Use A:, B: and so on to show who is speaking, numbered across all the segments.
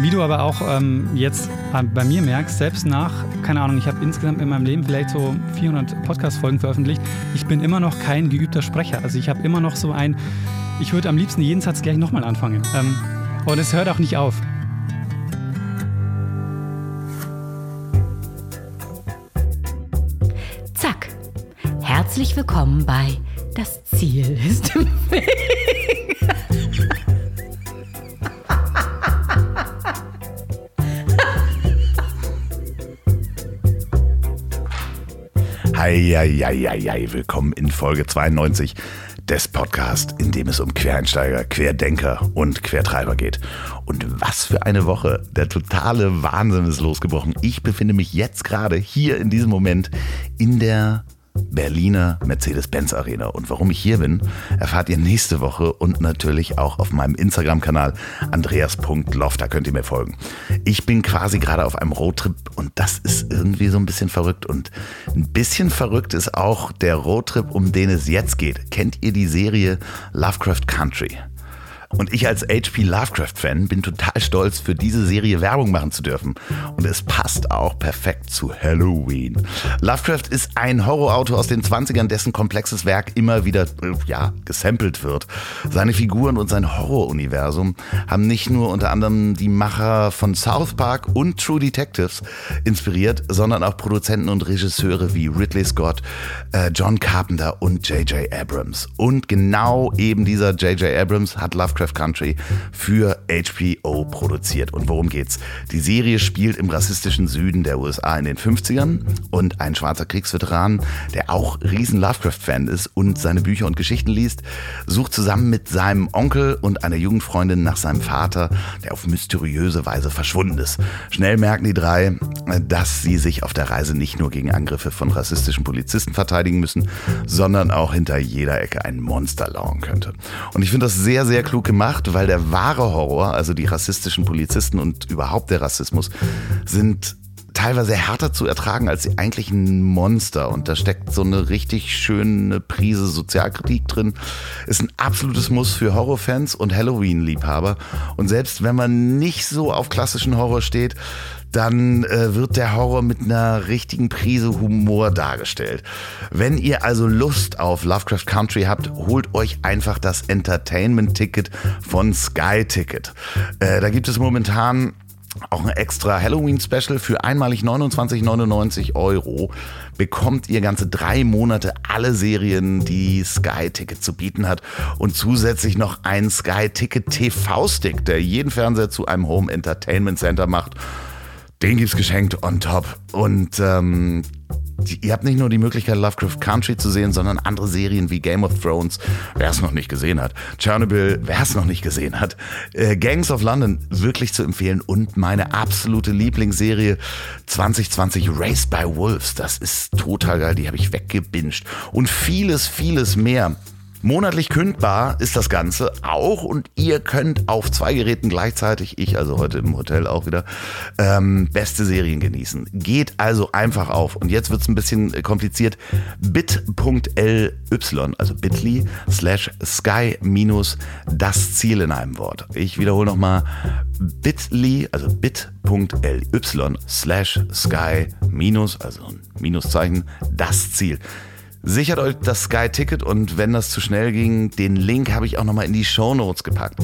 A: Wie du aber auch ähm, jetzt bei mir merkst, selbst nach, keine Ahnung, ich habe insgesamt in meinem Leben vielleicht so 400 Podcast-Folgen veröffentlicht, ich bin immer noch kein geübter Sprecher. Also ich habe immer noch so ein, ich würde am liebsten jeden Satz gleich nochmal anfangen. Ähm, und es hört auch nicht auf.
B: Zack. Herzlich willkommen bei Das Ziel ist im Weg.
C: Eieieiei, willkommen in Folge 92 des Podcasts, in dem es um Quereinsteiger, Querdenker und Quertreiber geht. Und was für eine Woche. Der totale Wahnsinn ist losgebrochen. Ich befinde mich jetzt gerade hier in diesem Moment in der Berliner Mercedes-Benz Arena. Und warum ich hier bin, erfahrt ihr nächste Woche und natürlich auch auf meinem Instagram-Kanal andreas.loft. Da könnt ihr mir folgen. Ich bin quasi gerade auf einem Roadtrip und das ist irgendwie so ein bisschen verrückt. Und ein bisschen verrückt ist auch der Roadtrip, um den es jetzt geht. Kennt ihr die Serie Lovecraft Country? Und ich als HP Lovecraft-Fan bin total stolz, für diese Serie Werbung machen zu dürfen. Und es passt auch perfekt zu Halloween. Lovecraft ist ein Horrorautor aus den 20ern, dessen komplexes Werk immer wieder, ja, gesampelt wird. Seine Figuren und sein Horroruniversum haben nicht nur unter anderem die Macher von South Park und True Detectives inspiriert, sondern auch Produzenten und Regisseure wie Ridley Scott, äh, John Carpenter und J.J. Abrams. Und genau eben dieser J.J. Abrams hat Lovecraft Lovecraft Country für HBO produziert. Und worum geht's? Die Serie spielt im rassistischen Süden der USA in den 50ern und ein schwarzer Kriegsveteran, der auch riesen Lovecraft-Fan ist und seine Bücher und Geschichten liest, sucht zusammen mit seinem Onkel und einer Jugendfreundin nach seinem Vater, der auf mysteriöse Weise verschwunden ist. Schnell merken die drei, dass sie sich auf der Reise nicht nur gegen Angriffe von rassistischen Polizisten verteidigen müssen, sondern auch hinter jeder Ecke ein Monster lauern könnte. Und ich finde das sehr, sehr klug gemacht, weil der wahre Horror, also die rassistischen Polizisten und überhaupt der Rassismus, sind teilweise härter zu ertragen als die eigentlichen Monster. Und da steckt so eine richtig schöne Prise Sozialkritik drin. Ist ein absolutes Muss für Horrorfans und Halloween-Liebhaber. Und selbst wenn man nicht so auf klassischen Horror steht, dann äh, wird der Horror mit einer richtigen Prise Humor dargestellt. Wenn ihr also Lust auf Lovecraft Country habt, holt euch einfach das Entertainment-Ticket von Sky Ticket. Äh, da gibt es momentan auch ein extra Halloween-Special für einmalig 29,99 Euro bekommt ihr ganze drei Monate alle Serien, die Sky Ticket zu bieten hat und zusätzlich noch einen Sky Ticket TV-Stick, der jeden Fernseher zu einem Home Entertainment Center macht den gibt's geschenkt on top. Und ähm, ihr habt nicht nur die Möglichkeit, Lovecraft Country zu sehen, sondern andere Serien wie Game of Thrones, wer es noch nicht gesehen hat, Chernobyl, wer es noch nicht gesehen hat, äh, Gangs of London wirklich zu empfehlen und meine absolute Lieblingsserie 2020 Race by Wolves. Das ist total geil, die habe ich weggebinged. Und vieles, vieles mehr. Monatlich kündbar ist das Ganze auch und ihr könnt auf zwei Geräten gleichzeitig, ich also heute im Hotel auch wieder, ähm, beste Serien genießen. Geht also einfach auf. Und jetzt wird es ein bisschen kompliziert. bit.ly, also bit.ly slash sky minus das Ziel in einem Wort. Ich wiederhole nochmal bit.ly, also bit.ly slash sky minus, also ein Minuszeichen, das Ziel. Sichert euch das Sky-Ticket und wenn das zu schnell ging, den Link habe ich auch nochmal in die Show Notes gepackt.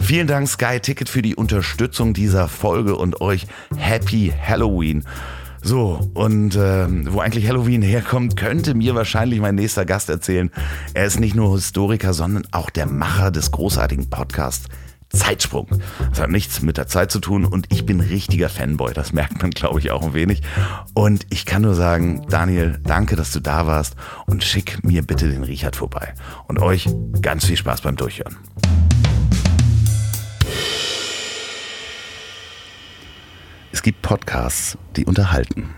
C: Vielen Dank Sky-Ticket für die Unterstützung dieser Folge und euch Happy Halloween. So, und äh, wo eigentlich Halloween herkommt, könnte mir wahrscheinlich mein nächster Gast erzählen. Er ist nicht nur Historiker, sondern auch der Macher des großartigen Podcasts Zeitsprung. Das hat nichts mit der Zeit zu tun und ich bin richtiger Fanboy. Das merkt man, glaube ich, auch ein wenig. Und ich kann nur sagen, Daniel, danke, dass du da warst und schick mir bitte den Richard vorbei. Und euch ganz viel Spaß beim Durchhören. Es gibt Podcasts, die unterhalten.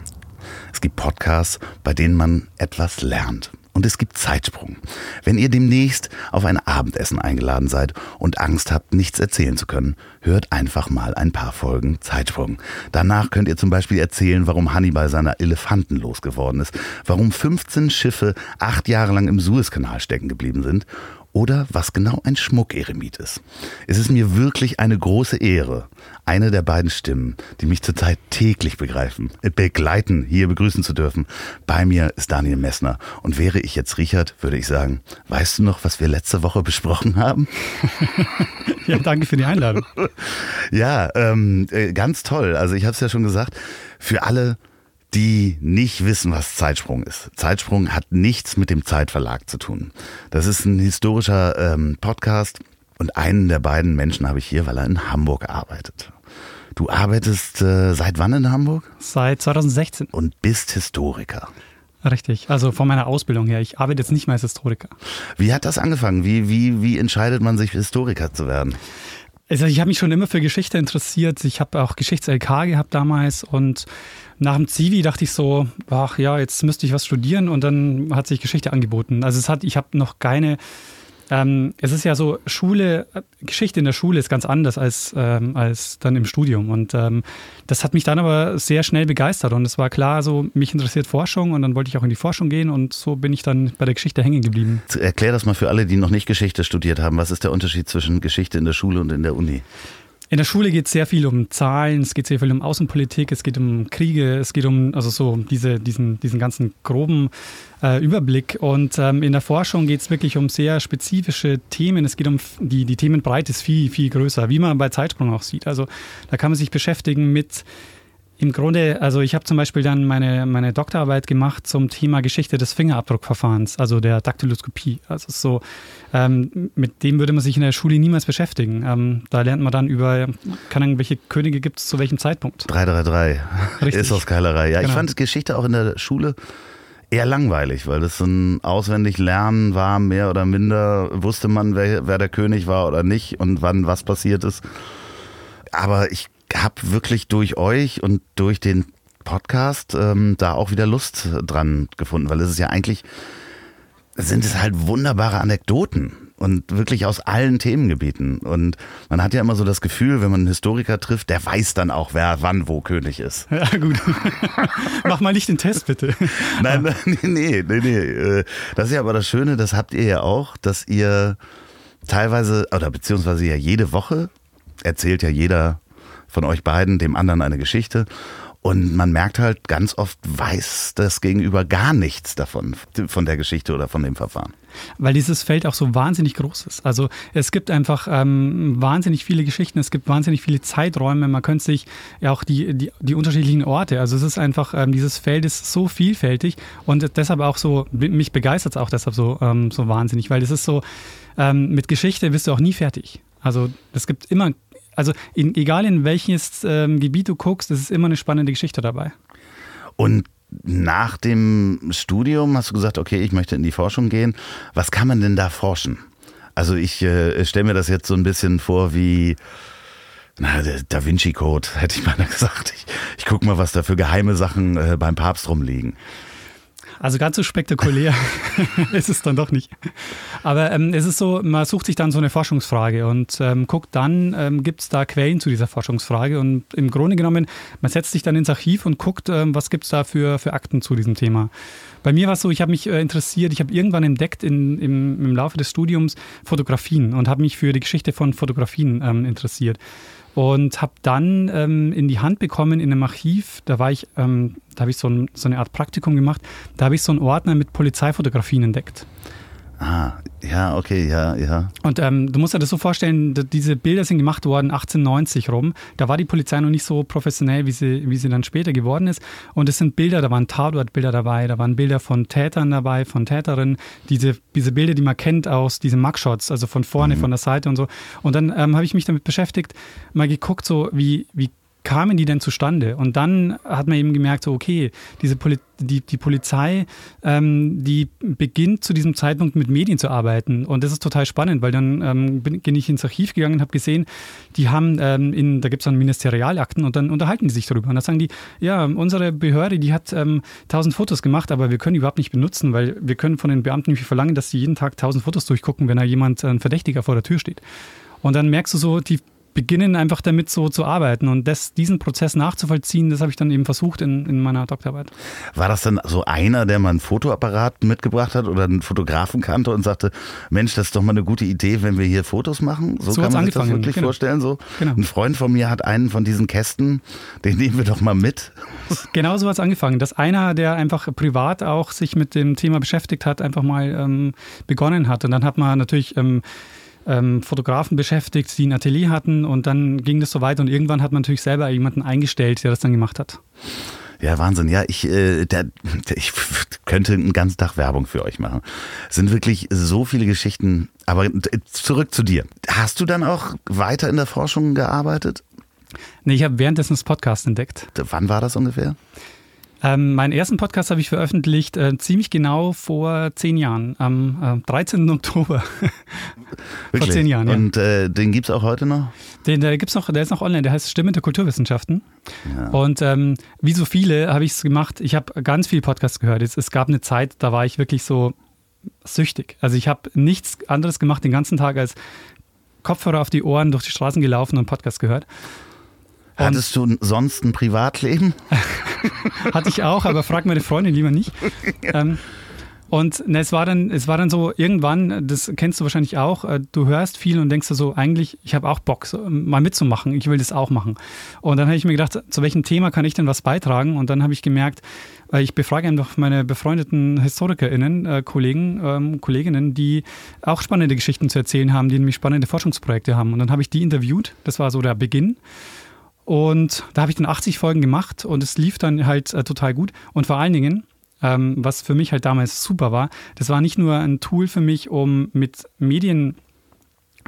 C: Es gibt Podcasts, bei denen man etwas lernt. Und es gibt Zeitsprung. Wenn ihr demnächst auf ein Abendessen eingeladen seid und Angst habt, nichts erzählen zu können, hört einfach mal ein paar Folgen Zeitsprung. Danach könnt ihr zum Beispiel erzählen, warum Hannibal seiner Elefanten losgeworden ist, warum 15 Schiffe acht Jahre lang im Suezkanal stecken geblieben sind oder was genau ein Schmuckeremit ist. Es ist mir wirklich eine große Ehre, eine der beiden Stimmen, die mich zurzeit täglich begreifen, äh, begleiten, hier begrüßen zu dürfen. Bei mir ist Daniel Messner. Und wäre ich jetzt Richard, würde ich sagen, weißt du noch, was wir letzte Woche besprochen haben?
A: ja, danke für die Einladung.
C: ja, ähm, äh, ganz toll. Also ich habe es ja schon gesagt, für alle, die nicht wissen, was Zeitsprung ist. Zeitsprung hat nichts mit dem Zeitverlag zu tun. Das ist ein historischer ähm, Podcast und einen der beiden Menschen habe ich hier, weil er in Hamburg arbeitet. Du arbeitest äh, seit wann in Hamburg?
A: Seit 2016.
C: Und bist Historiker.
A: Richtig, also von meiner Ausbildung her. Ich arbeite jetzt nicht mehr als Historiker.
C: Wie hat das angefangen? Wie, wie, wie entscheidet man sich, Historiker zu werden?
A: Also ich habe mich schon immer für Geschichte interessiert. Ich habe auch Geschichts-LK gehabt damals und nach dem Zivi dachte ich so, ach ja, jetzt müsste ich was studieren und dann hat sich Geschichte angeboten. Also es hat, ich habe noch keine ähm, es ist ja so, Schule, Geschichte in der Schule ist ganz anders als, ähm, als dann im Studium. Und ähm, das hat mich dann aber sehr schnell begeistert. Und es war klar, so, mich interessiert Forschung und dann wollte ich auch in die Forschung gehen und so bin ich dann bei der Geschichte hängen geblieben.
C: Erklär das mal für alle, die noch nicht Geschichte studiert haben. Was ist der Unterschied zwischen Geschichte in der Schule und in der Uni?
A: In der Schule geht es sehr viel um Zahlen, es geht sehr viel um Außenpolitik, es geht um Kriege, es geht um also so diese, diesen, diesen ganzen groben äh, Überblick. Und ähm, in der Forschung geht es wirklich um sehr spezifische Themen. Es geht um die, die Themenbreite ist viel, viel größer, wie man bei Zeitsprung auch sieht. Also da kann man sich beschäftigen mit im Grunde, also ich habe zum Beispiel dann meine, meine Doktorarbeit gemacht zum Thema Geschichte des Fingerabdruckverfahrens, also der Daktyloskopie. Also so, ähm, mit dem würde man sich in der Schule niemals beschäftigen. Ähm, da lernt man dann über, keine Ahnung, welche Könige gibt es zu welchem Zeitpunkt.
C: 333 Richtig. ist aus Keilerei. Ja, genau. ich fand Geschichte auch in der Schule eher langweilig, weil das ein auswendig Lernen war, mehr oder minder wusste man, wer, wer der König war oder nicht und wann was passiert ist. Aber ich habe wirklich durch euch und durch den Podcast ähm, da auch wieder Lust dran gefunden, weil es ist ja eigentlich, sind es halt wunderbare Anekdoten und wirklich aus allen Themengebieten. Und man hat ja immer so das Gefühl, wenn man einen Historiker trifft, der weiß dann auch, wer wann wo König ist.
A: Ja, gut. Mach mal nicht den Test, bitte.
C: Nein, nein, nee, nee, nee. Äh, das ist ja aber das Schöne, das habt ihr ja auch, dass ihr teilweise, oder beziehungsweise ja jede Woche erzählt ja jeder von euch beiden dem anderen eine Geschichte. Und man merkt halt, ganz oft weiß das Gegenüber gar nichts davon, von der Geschichte oder von dem Verfahren.
A: Weil dieses Feld auch so wahnsinnig groß ist. Also es gibt einfach ähm, wahnsinnig viele Geschichten, es gibt wahnsinnig viele Zeiträume, man könnte sich ja auch die, die, die unterschiedlichen Orte, also es ist einfach, ähm, dieses Feld ist so vielfältig und deshalb auch so, mich begeistert es auch deshalb so, ähm, so wahnsinnig, weil es ist so, ähm, mit Geschichte bist du auch nie fertig. Also es gibt immer also in, egal in welches ähm, Gebiet du guckst, es ist immer eine spannende Geschichte dabei.
C: Und nach dem Studium hast du gesagt, okay, ich möchte in die Forschung gehen. Was kann man denn da forschen? Also ich äh, stelle mir das jetzt so ein bisschen vor wie na, der Da Vinci Code, hätte ich mal gesagt. Ich, ich gucke mal, was da für geheime Sachen äh, beim Papst rumliegen.
A: Also ganz so spektakulär ist es dann doch nicht. Aber ähm, es ist so, man sucht sich dann so eine Forschungsfrage und ähm, guckt dann, ähm, gibt es da Quellen zu dieser Forschungsfrage und im Grunde genommen, man setzt sich dann ins Archiv und guckt, ähm, was gibt es da für, für Akten zu diesem Thema. Bei mir war es so, ich habe mich äh, interessiert, ich habe irgendwann entdeckt in, im, im Laufe des Studiums Fotografien und habe mich für die Geschichte von Fotografien ähm, interessiert und habe dann ähm, in die Hand bekommen in einem Archiv, da war ich, ähm, da habe ich so, ein, so, eine Art Praktikum gemacht, da habe ich so einen Ordner mit Polizeifotografien entdeckt.
C: Ah, ja, okay, ja, ja.
A: Und ähm, du musst dir das so vorstellen, diese Bilder sind gemacht worden 1890 rum. Da war die Polizei noch nicht so professionell, wie sie, wie sie dann später geworden ist. Und es sind Bilder, da waren Tatortbilder dabei, da waren Bilder von Tätern dabei, von Täterinnen. Diese, diese Bilder, die man kennt aus diesen Mugshots, also von vorne, mhm. von der Seite und so. Und dann ähm, habe ich mich damit beschäftigt, mal geguckt, so wie, wie kamen die denn zustande? Und dann hat man eben gemerkt, so, okay, diese Poli die, die Polizei, ähm, die beginnt zu diesem Zeitpunkt mit Medien zu arbeiten. Und das ist total spannend, weil dann ähm, bin, bin, ich ins Archiv gegangen und habe gesehen, die haben, ähm, in, da gibt es dann Ministerialakten und dann unterhalten die sich darüber. Und da sagen die, ja, unsere Behörde, die hat ähm, tausend Fotos gemacht, aber wir können die überhaupt nicht benutzen, weil wir können von den Beamten nicht verlangen, dass sie jeden Tag tausend Fotos durchgucken, wenn da jemand, ein Verdächtiger vor der Tür steht. Und dann merkst du so, die beginnen einfach damit so zu arbeiten und das, diesen Prozess nachzuvollziehen, das habe ich dann eben versucht in, in meiner Doktorarbeit.
C: War das dann so einer, der mal einen Fotoapparat mitgebracht hat oder einen Fotografen kannte und sagte, Mensch, das ist doch mal eine gute Idee, wenn wir hier Fotos machen? So, so kann man sich das wirklich genau. vorstellen. So. Genau. Ein Freund von mir hat einen von diesen Kästen, den nehmen wir doch mal mit.
A: Genau so hat es angefangen, dass einer, der einfach privat auch sich mit dem Thema beschäftigt hat, einfach mal ähm, begonnen hat. Und dann hat man natürlich ähm, ähm, Fotografen beschäftigt, die ein Atelier hatten und dann ging das so weiter und irgendwann hat man natürlich selber jemanden eingestellt, der das dann gemacht hat.
C: Ja, Wahnsinn. Ja, ich, äh, der, ich könnte einen ganzen Tag Werbung für euch machen. Es sind wirklich so viele Geschichten. Aber zurück zu dir. Hast du dann auch weiter in der Forschung gearbeitet?
A: Nee, ich habe währenddessen das Podcast entdeckt.
C: Wann war das ungefähr?
A: Ähm, meinen ersten Podcast habe ich veröffentlicht äh, ziemlich genau vor zehn Jahren, am äh, 13. Oktober.
C: vor zehn Jahren, ja. Und äh, den gibt es auch heute noch?
A: Den der gibt's noch, der ist noch online, der heißt Stimme der Kulturwissenschaften. Ja. Und ähm, wie so viele habe ich es gemacht, ich habe ganz viel Podcasts gehört. Es, es gab eine Zeit, da war ich wirklich so süchtig. Also ich habe nichts anderes gemacht den ganzen Tag als Kopfhörer auf die Ohren durch die Straßen gelaufen und Podcast gehört.
C: Und Hattest du sonst ein Privatleben?
A: Hatte ich auch, aber frag meine Freundin lieber nicht. Ähm, und ne, es, war dann, es war dann so, irgendwann, das kennst du wahrscheinlich auch, äh, du hörst viel und denkst du so, eigentlich, ich habe auch Bock, mal mitzumachen, ich will das auch machen. Und dann habe ich mir gedacht, zu welchem Thema kann ich denn was beitragen? Und dann habe ich gemerkt, äh, ich befrage einfach meine befreundeten HistorikerInnen, äh, Kollegen, ähm, Kolleginnen, die auch spannende Geschichten zu erzählen haben, die nämlich spannende Forschungsprojekte haben. Und dann habe ich die interviewt, das war so der Beginn. Und da habe ich dann 80 Folgen gemacht und es lief dann halt äh, total gut. Und vor allen Dingen, ähm, was für mich halt damals super war, das war nicht nur ein Tool für mich, um mit Medien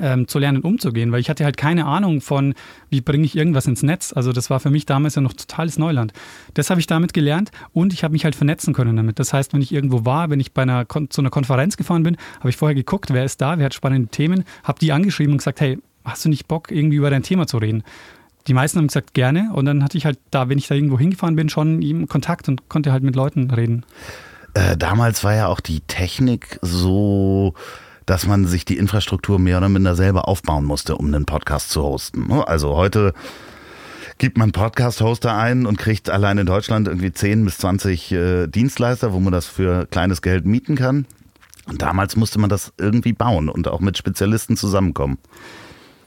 A: ähm, zu lernen, umzugehen, weil ich hatte halt keine Ahnung von, wie bringe ich irgendwas ins Netz. Also das war für mich damals ja noch totales Neuland. Das habe ich damit gelernt und ich habe mich halt vernetzen können damit. Das heißt, wenn ich irgendwo war, wenn ich bei einer zu einer Konferenz gefahren bin, habe ich vorher geguckt, wer ist da, wer hat spannende Themen, habe die angeschrieben und gesagt, hey, hast du nicht Bock, irgendwie über dein Thema zu reden? Die meisten haben gesagt, gerne. Und dann hatte ich halt da, wenn ich da irgendwo hingefahren bin, schon ihm Kontakt und konnte halt mit Leuten reden.
C: Äh, damals war ja auch die Technik so, dass man sich die Infrastruktur mehr oder minder selber aufbauen musste, um einen Podcast zu hosten. Ne? Also heute gibt man Podcast-Hoster ein und kriegt allein in Deutschland irgendwie 10 bis 20 äh, Dienstleister, wo man das für kleines Geld mieten kann. Und damals musste man das irgendwie bauen und auch mit Spezialisten zusammenkommen.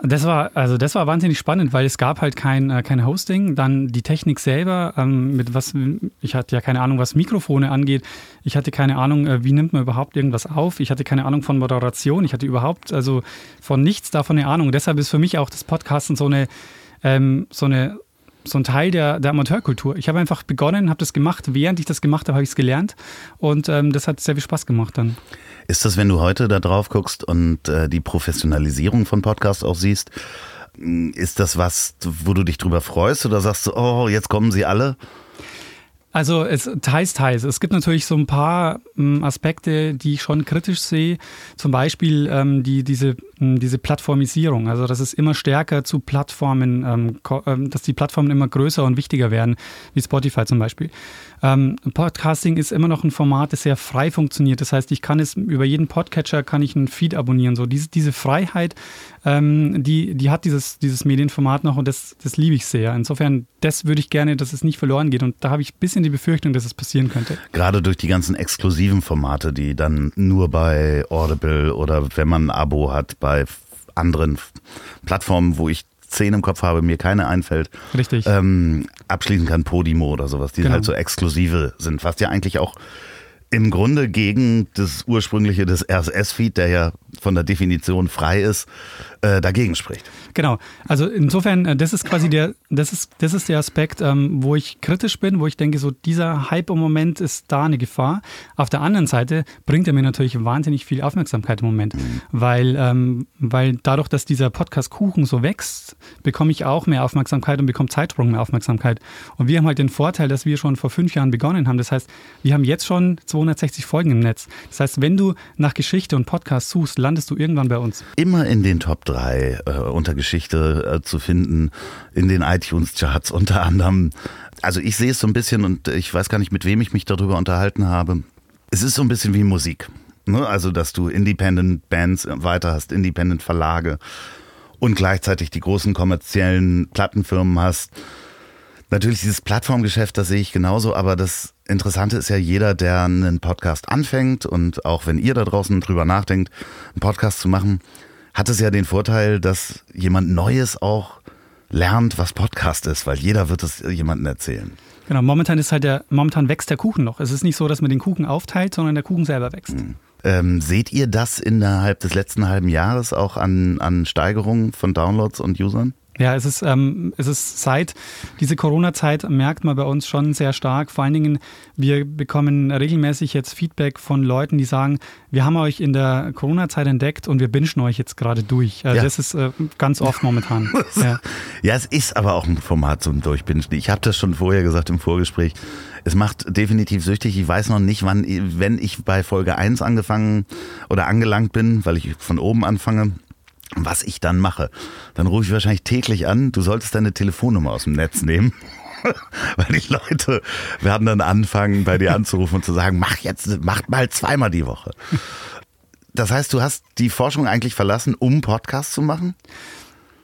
A: Das war, also das war wahnsinnig spannend, weil es gab halt kein, äh, kein Hosting. Dann die Technik selber, ähm, mit was, ich hatte ja keine Ahnung, was Mikrofone angeht. Ich hatte keine Ahnung, äh, wie nimmt man überhaupt irgendwas auf. Ich hatte keine Ahnung von Moderation. Ich hatte überhaupt, also von nichts davon eine Ahnung. Deshalb ist für mich auch das Podcasten so eine, ähm, so eine, so ein Teil der, der Amateurkultur. Ich habe einfach begonnen, habe das gemacht. Während ich das gemacht habe, habe ich es gelernt. Und ähm, das hat sehr viel Spaß gemacht dann.
C: Ist das, wenn du heute da drauf guckst und äh, die Professionalisierung von Podcasts auch siehst, mm, ist das was, wo du dich drüber freust oder sagst du, oh, jetzt kommen sie alle?
A: Also es teils, teils. Es gibt natürlich so ein paar ähm, Aspekte, die ich schon kritisch sehe. Zum Beispiel ähm, die, diese, ähm, diese Plattformisierung. Also dass es immer stärker zu Plattformen, ähm, ähm, dass die Plattformen immer größer und wichtiger werden, wie Spotify zum Beispiel. Ähm, Podcasting ist immer noch ein Format, das sehr frei funktioniert. Das heißt, ich kann es über jeden Podcatcher kann ich einen Feed abonnieren. So diese, diese Freiheit, ähm, die, die hat dieses, dieses Medienformat noch und das, das liebe ich sehr. Insofern, das würde ich gerne, dass es nicht verloren geht. Und da habe ich ein bisschen die Befürchtung, dass es passieren könnte.
C: Gerade durch die ganzen exklusiven Formate, die dann nur bei Audible oder wenn man ein Abo hat, bei anderen Plattformen, wo ich zehn im Kopf habe, mir keine einfällt.
A: Richtig.
C: Ähm, abschließen kann Podimo oder sowas, die genau. halt so exklusive sind, was ja eigentlich auch im Grunde gegen das ursprüngliche des RSS-Feed, der ja von der Definition frei ist, äh, dagegen spricht.
A: Genau. Also insofern, äh, das ist quasi der, das ist, das ist der Aspekt, ähm, wo ich kritisch bin, wo ich denke, so dieser Hype im Moment ist da eine Gefahr. Auf der anderen Seite bringt er mir natürlich wahnsinnig viel Aufmerksamkeit im Moment, mhm. weil, ähm, weil dadurch, dass dieser Podcast Kuchen so wächst, bekomme ich auch mehr Aufmerksamkeit und bekomme Zeitsprung mehr Aufmerksamkeit. Und wir haben halt den Vorteil, dass wir schon vor fünf Jahren begonnen haben. Das heißt, wir haben jetzt schon 260 Folgen im Netz. Das heißt, wenn du nach Geschichte und Podcast suchst, landest du irgendwann bei uns.
C: Immer in den Top 3 äh, unter Geschichte äh, zu finden, in den iTunes-Charts unter anderem. Also ich sehe es so ein bisschen und ich weiß gar nicht, mit wem ich mich darüber unterhalten habe. Es ist so ein bisschen wie Musik. Ne? Also, dass du Independent Bands weiter hast, Independent Verlage. und gleichzeitig die großen kommerziellen Plattenfirmen hast. Natürlich dieses Plattformgeschäft, das sehe ich genauso, aber das Interessante ist ja jeder, der einen Podcast anfängt und auch wenn ihr da draußen drüber nachdenkt, einen Podcast zu machen, hat es ja den Vorteil, dass jemand Neues auch lernt, was Podcast ist, weil jeder wird es jemandem erzählen.
A: Genau, momentan ist halt der, momentan wächst der Kuchen noch. Es ist nicht so, dass man den Kuchen aufteilt, sondern der Kuchen selber wächst. Mhm.
C: Ähm, seht ihr das innerhalb des letzten halben Jahres auch an, an Steigerungen von Downloads und Usern?
A: Ja, es ist, ähm, es ist seit diese Corona-Zeit merkt man bei uns schon sehr stark. Vor allen Dingen, wir bekommen regelmäßig jetzt Feedback von Leuten, die sagen, wir haben euch in der Corona-Zeit entdeckt und wir bingen euch jetzt gerade durch. Also ja. Das ist äh, ganz oft momentan.
C: ja. ja, es ist aber auch ein Format zum Durchbingen. Ich habe das schon vorher gesagt im Vorgespräch. Es macht definitiv süchtig. Ich weiß noch nicht, wann, wenn ich bei Folge 1 angefangen oder angelangt bin, weil ich von oben anfange was ich dann mache, dann rufe ich wahrscheinlich täglich an, du solltest deine Telefonnummer aus dem Netz nehmen. Weil die Leute werden dann anfangen, bei dir anzurufen und zu sagen, mach jetzt, mach mal zweimal die Woche. Das heißt, du hast die Forschung eigentlich verlassen, um Podcasts zu machen?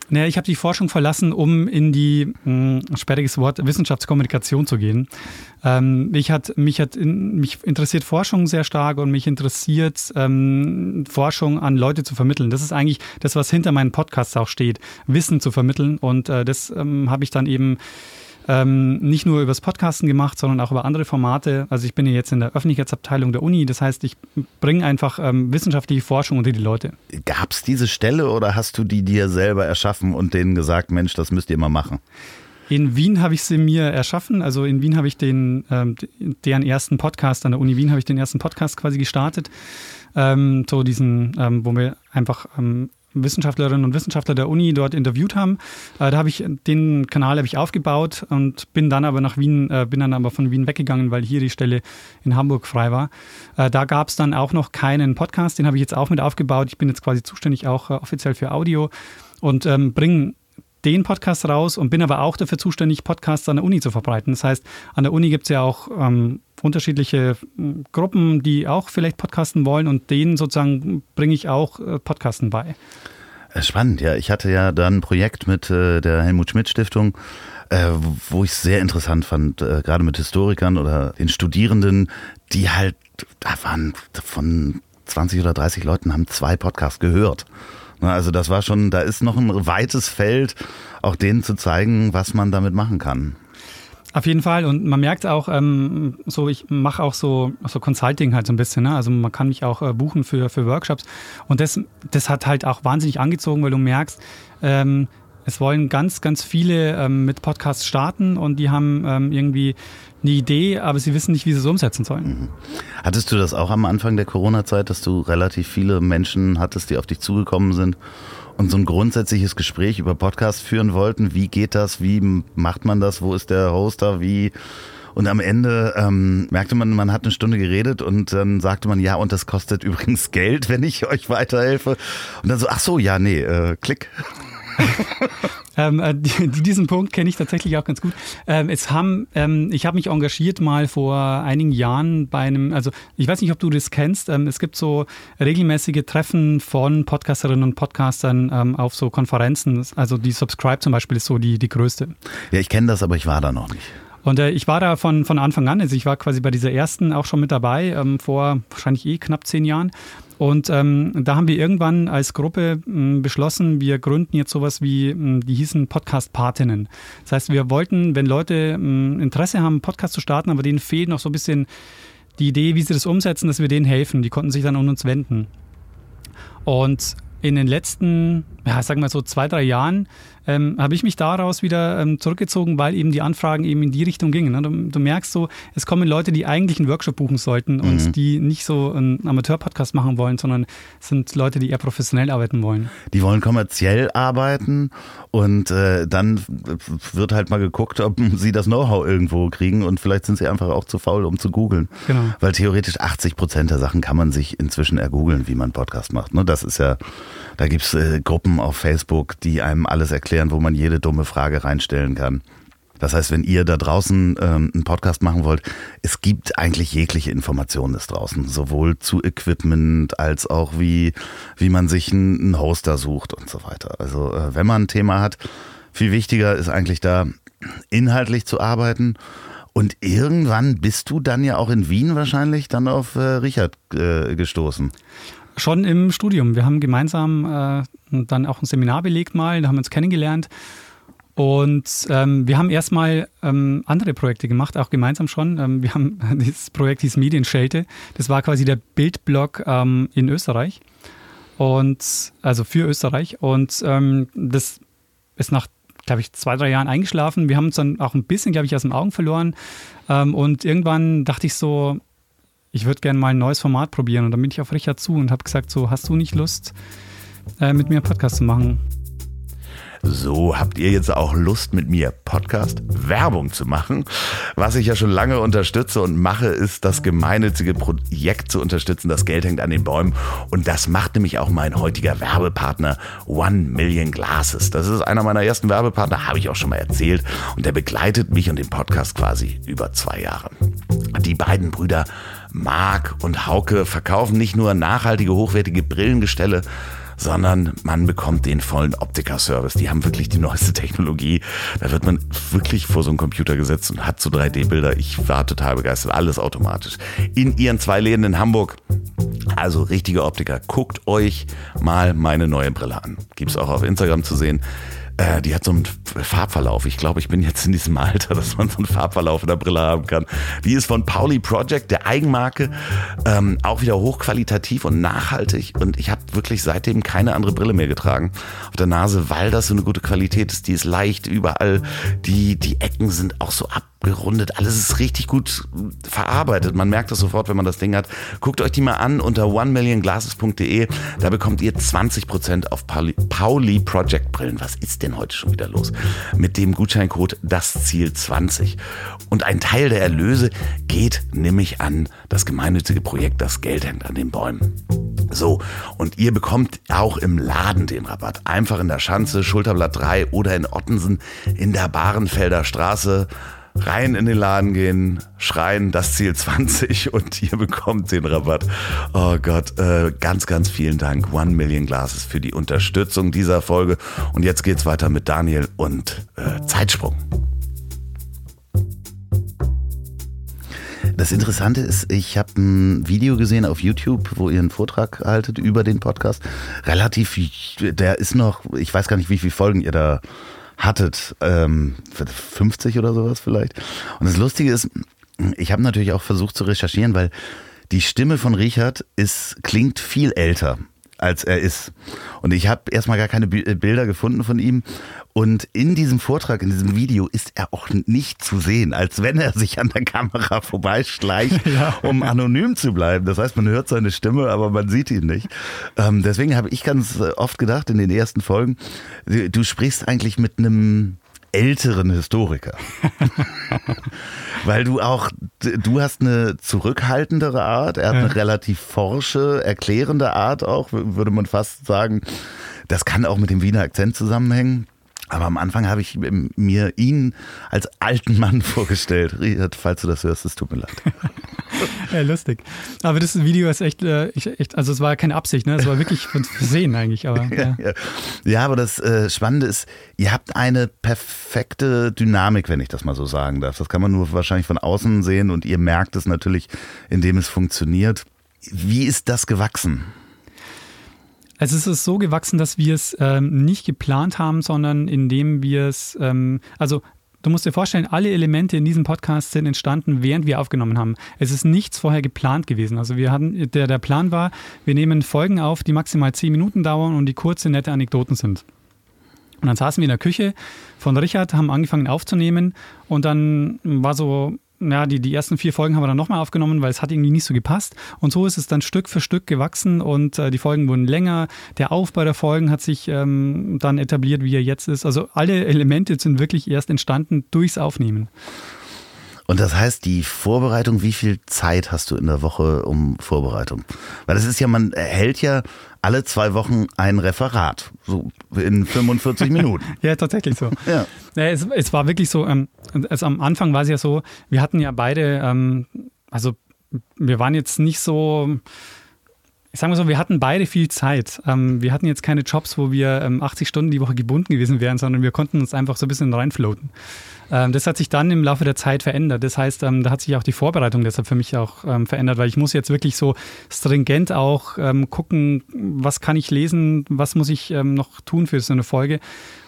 A: Naja, ich habe die Forschung verlassen, um in die, mh, hm, sperriges Wort, Wissenschaftskommunikation zu gehen. Ähm, mich, hat, mich, hat in, mich interessiert Forschung sehr stark und mich interessiert ähm, Forschung an Leute zu vermitteln. Das ist eigentlich das, was hinter meinen Podcasts auch steht, Wissen zu vermitteln. Und äh, das ähm, habe ich dann eben ähm, nicht nur übers Podcasten gemacht, sondern auch über andere Formate. Also ich bin ja jetzt in der Öffentlichkeitsabteilung der Uni, das heißt, ich bringe einfach ähm, wissenschaftliche Forschung unter die Leute.
C: Gab es diese Stelle oder hast du die dir selber erschaffen und denen gesagt, Mensch, das müsst ihr mal machen?
A: In Wien habe ich sie mir erschaffen. Also in Wien habe ich den, ähm, deren ersten Podcast, an der Uni Wien habe ich den ersten Podcast quasi gestartet. Ähm, so diesen, ähm, wo wir einfach ähm, Wissenschaftlerinnen und Wissenschaftler der Uni dort interviewt haben. Äh, da habe ich den Kanal habe ich aufgebaut und bin dann aber nach Wien, äh, bin dann aber von Wien weggegangen, weil hier die Stelle in Hamburg frei war. Äh, da gab es dann auch noch keinen Podcast, den habe ich jetzt auch mit aufgebaut. Ich bin jetzt quasi zuständig auch offiziell für Audio und ähm, bringe den Podcast raus und bin aber auch dafür zuständig, Podcasts an der Uni zu verbreiten. Das heißt, an der Uni gibt es ja auch ähm, unterschiedliche hm, Gruppen, die auch vielleicht podcasten wollen und denen sozusagen bringe ich auch äh, Podcasten bei.
C: Äh, spannend, ja. Ich hatte ja da ein Projekt mit äh, der Helmut Schmidt Stiftung, äh, wo ich es sehr interessant fand, äh, gerade mit Historikern oder den Studierenden, die halt, da waren von 20 oder 30 Leuten, haben zwei Podcasts gehört. Also das war schon, da ist noch ein weites Feld, auch denen zu zeigen, was man damit machen kann.
A: Auf jeden Fall. Und man merkt auch, ähm, so ich mache auch so, so Consulting halt so ein bisschen. Ne? Also man kann mich auch äh, buchen für, für Workshops. Und das, das hat halt auch wahnsinnig angezogen, weil du merkst, ähm, es wollen ganz, ganz viele ähm, mit Podcasts starten und die haben ähm, irgendwie eine Idee, aber sie wissen nicht, wie sie es umsetzen sollen. Mhm.
C: Hattest du das auch am Anfang der Corona-Zeit, dass du relativ viele Menschen hattest, die auf dich zugekommen sind und so ein grundsätzliches Gespräch über Podcast führen wollten. Wie geht das? Wie macht man das? Wo ist der Hoster? Wie? Und am Ende ähm, merkte man, man hat eine Stunde geredet und dann sagte man, ja, und das kostet übrigens Geld, wenn ich euch weiterhelfe. Und dann so, ach so, ja, nee, äh, klick.
A: ähm, äh, diesen Punkt kenne ich tatsächlich auch ganz gut. Ähm, es haben, ähm, ich habe mich engagiert mal vor einigen Jahren bei einem, also ich weiß nicht, ob du das kennst. Ähm, es gibt so regelmäßige Treffen von Podcasterinnen und Podcastern ähm, auf so Konferenzen. Also die Subscribe zum Beispiel ist so die, die größte.
C: Ja, ich kenne das, aber ich war da noch nicht.
A: Und äh, ich war da von, von Anfang an, also ich war quasi bei dieser ersten auch schon mit dabei, ähm, vor wahrscheinlich eh knapp zehn Jahren. Und ähm, da haben wir irgendwann als Gruppe ähm, beschlossen, wir gründen jetzt sowas wie, ähm, die hießen Podcast-Patinnen. Das heißt, wir wollten, wenn Leute ähm, Interesse haben, Podcast zu starten, aber denen fehlt noch so ein bisschen die Idee, wie sie das umsetzen, dass wir denen helfen. Die konnten sich dann an uns wenden. Und in den letzten, ja, sagen wir so zwei, drei Jahren ähm, habe ich mich daraus wieder ähm, zurückgezogen, weil eben die Anfragen eben in die Richtung gingen. Ne? Du, du, merkst so, es kommen Leute, die eigentlich einen Workshop buchen sollten und mhm. die nicht so einen Amateur-Podcast machen wollen, sondern sind Leute, die eher professionell arbeiten wollen.
C: Die wollen kommerziell arbeiten und äh, dann wird halt mal geguckt, ob sie das Know-how irgendwo kriegen und vielleicht sind sie einfach auch zu faul, um zu googeln. Genau. Weil theoretisch 80 Prozent der Sachen kann man sich inzwischen ergoogeln, wie man Podcast macht. Ne? Das ist ja, da gibt es äh, Gruppen auf Facebook, die einem alles erklären erklären, wo man jede dumme Frage reinstellen kann. Das heißt, wenn ihr da draußen ähm, einen Podcast machen wollt, es gibt eigentlich jegliche Informationen ist draußen, sowohl zu Equipment als auch wie, wie man sich einen Hoster sucht und so weiter. Also äh, wenn man ein Thema hat, viel wichtiger ist eigentlich da inhaltlich zu arbeiten. Und irgendwann bist du dann ja auch in Wien wahrscheinlich dann auf äh, Richard äh, gestoßen.
A: Schon im Studium. Wir haben gemeinsam äh, dann auch ein Seminar belegt mal, da haben wir uns kennengelernt. Und ähm, wir haben erstmal ähm, andere Projekte gemacht, auch gemeinsam schon. Ähm, wir haben dieses Projekt hieß Medienschelte. Das war quasi der Bildblog ähm, in Österreich. Und also für Österreich. Und ähm, das ist nach, glaube ich, zwei, drei Jahren eingeschlafen. Wir haben uns dann auch ein bisschen, glaube ich, aus den Augen verloren. Ähm, und irgendwann dachte ich so, ich würde gerne mal ein neues Format probieren. Und dann bin ich auf Richard zu und habe gesagt, so, hast du nicht Lust, äh, mit mir einen Podcast zu machen?
C: So habt ihr jetzt auch Lust mit mir Podcast Werbung zu machen. Was ich ja schon lange unterstütze und mache, ist das gemeinnützige Projekt zu unterstützen. Das Geld hängt an den Bäumen. Und das macht nämlich auch mein heutiger Werbepartner One Million Glasses. Das ist einer meiner ersten Werbepartner, habe ich auch schon mal erzählt. Und der begleitet mich und den Podcast quasi über zwei Jahre. Die beiden Brüder Marc und Hauke verkaufen nicht nur nachhaltige, hochwertige Brillengestelle, sondern man bekommt den vollen Optiker-Service. Die haben wirklich die neueste Technologie. Da wird man wirklich vor so einen Computer gesetzt und hat so 3D-Bilder. Ich war total begeistert. Alles automatisch. In ihren zwei Läden in Hamburg. Also richtige Optiker. Guckt euch mal meine neue Brille an. Gibt's auch auf Instagram zu sehen. Äh, die hat so einen Farbverlauf. Ich glaube, ich bin jetzt in diesem Alter, dass man so einen Farbverlauf in der Brille haben kann. Die ist von Pauli Project, der Eigenmarke, ähm, auch wieder hochqualitativ und nachhaltig. Und ich habe wirklich seitdem keine andere Brille mehr getragen auf der Nase, weil das so eine gute Qualität ist. Die ist leicht überall. Die, die Ecken sind auch so ab gerundet. Alles ist richtig gut verarbeitet. Man merkt das sofort, wenn man das Ding hat. Guckt euch die mal an unter onemillionglasses.de. Da bekommt ihr 20% auf Pauli, Pauli Project Brillen. Was ist denn heute schon wieder los? Mit dem Gutscheincode das Ziel 20. Und ein Teil der Erlöse geht nämlich an das gemeinnützige Projekt Das Geld hängt an den Bäumen. So, und ihr bekommt auch im Laden den Rabatt. Einfach in der Schanze, Schulterblatt 3 oder in Ottensen in der Barenfelder Straße rein in den Laden gehen, schreien, das Ziel 20 und ihr bekommt den Rabatt. Oh Gott, äh, ganz, ganz vielen Dank, One Million Glasses, für die Unterstützung dieser Folge. Und jetzt geht's weiter mit Daniel und äh, Zeitsprung. Das Interessante ist, ich habe ein Video gesehen auf YouTube, wo ihr einen Vortrag haltet über den Podcast. Relativ, der ist noch, ich weiß gar nicht, wie viele Folgen ihr da hattet, ähm, 50 oder sowas vielleicht. Und das Lustige ist, ich habe natürlich auch versucht zu recherchieren, weil die Stimme von Richard ist, klingt viel älter als er ist. Und ich habe erstmal gar keine Bilder gefunden von ihm. Und in diesem Vortrag, in diesem Video ist er auch nicht zu sehen, als wenn er sich an der Kamera vorbeischleicht, ja. um anonym zu bleiben. Das heißt, man hört seine Stimme, aber man sieht ihn nicht. Ähm, deswegen habe ich ganz oft gedacht in den ersten Folgen, du sprichst eigentlich mit einem älteren Historiker. Weil du auch, du hast eine zurückhaltendere Art, er hat eine relativ forsche, erklärende Art auch, würde man fast sagen. Das kann auch mit dem Wiener Akzent zusammenhängen. Aber am Anfang habe ich mir ihn als alten Mann vorgestellt. Richard, falls du das hörst, es tut mir leid.
A: ja, lustig. Aber das Video ist echt, äh, echt also es war keine Absicht, ne? Es war wirklich von Versehen eigentlich. Aber,
C: ja. Ja, ja. aber das äh, Spannende ist, ihr habt eine perfekte Dynamik, wenn ich das mal so sagen darf. Das kann man nur wahrscheinlich von außen sehen und ihr merkt es natürlich, indem es funktioniert. Wie ist das gewachsen?
A: Also es ist so gewachsen, dass wir es ähm, nicht geplant haben, sondern indem wir es, ähm, also du musst dir vorstellen, alle Elemente in diesem Podcast sind entstanden, während wir aufgenommen haben. Es ist nichts vorher geplant gewesen. Also wir hatten, der, der Plan war, wir nehmen Folgen auf, die maximal zehn Minuten dauern und die kurze, nette Anekdoten sind. Und dann saßen wir in der Küche von Richard, haben angefangen aufzunehmen und dann war so ja, die, die ersten vier Folgen haben wir dann nochmal aufgenommen, weil es hat irgendwie nicht so gepasst. Und so ist es dann Stück für Stück gewachsen und äh, die Folgen wurden länger. Der Aufbau der Folgen hat sich ähm, dann etabliert, wie er jetzt ist. Also alle Elemente sind wirklich erst entstanden durchs Aufnehmen.
C: Und das heißt, die Vorbereitung, wie viel Zeit hast du in der Woche um Vorbereitung? Weil das ist ja, man hält ja alle zwei Wochen ein Referat, so in 45 Minuten.
A: ja, tatsächlich so.
C: Ja.
A: ja es, es, war wirklich so, ähm, es, am Anfang war es ja so, wir hatten ja beide, ähm, also wir waren jetzt nicht so, ich sage mal so, wir hatten beide viel Zeit. Ähm, wir hatten jetzt keine Jobs, wo wir ähm, 80 Stunden die Woche gebunden gewesen wären, sondern wir konnten uns einfach so ein bisschen reinfloaten. Ähm, das hat sich dann im Laufe der Zeit verändert. Das heißt, ähm, da hat sich auch die Vorbereitung deshalb für mich auch ähm, verändert, weil ich muss jetzt wirklich so stringent auch ähm, gucken, was kann ich lesen, was muss ich noch tun für so eine Folge.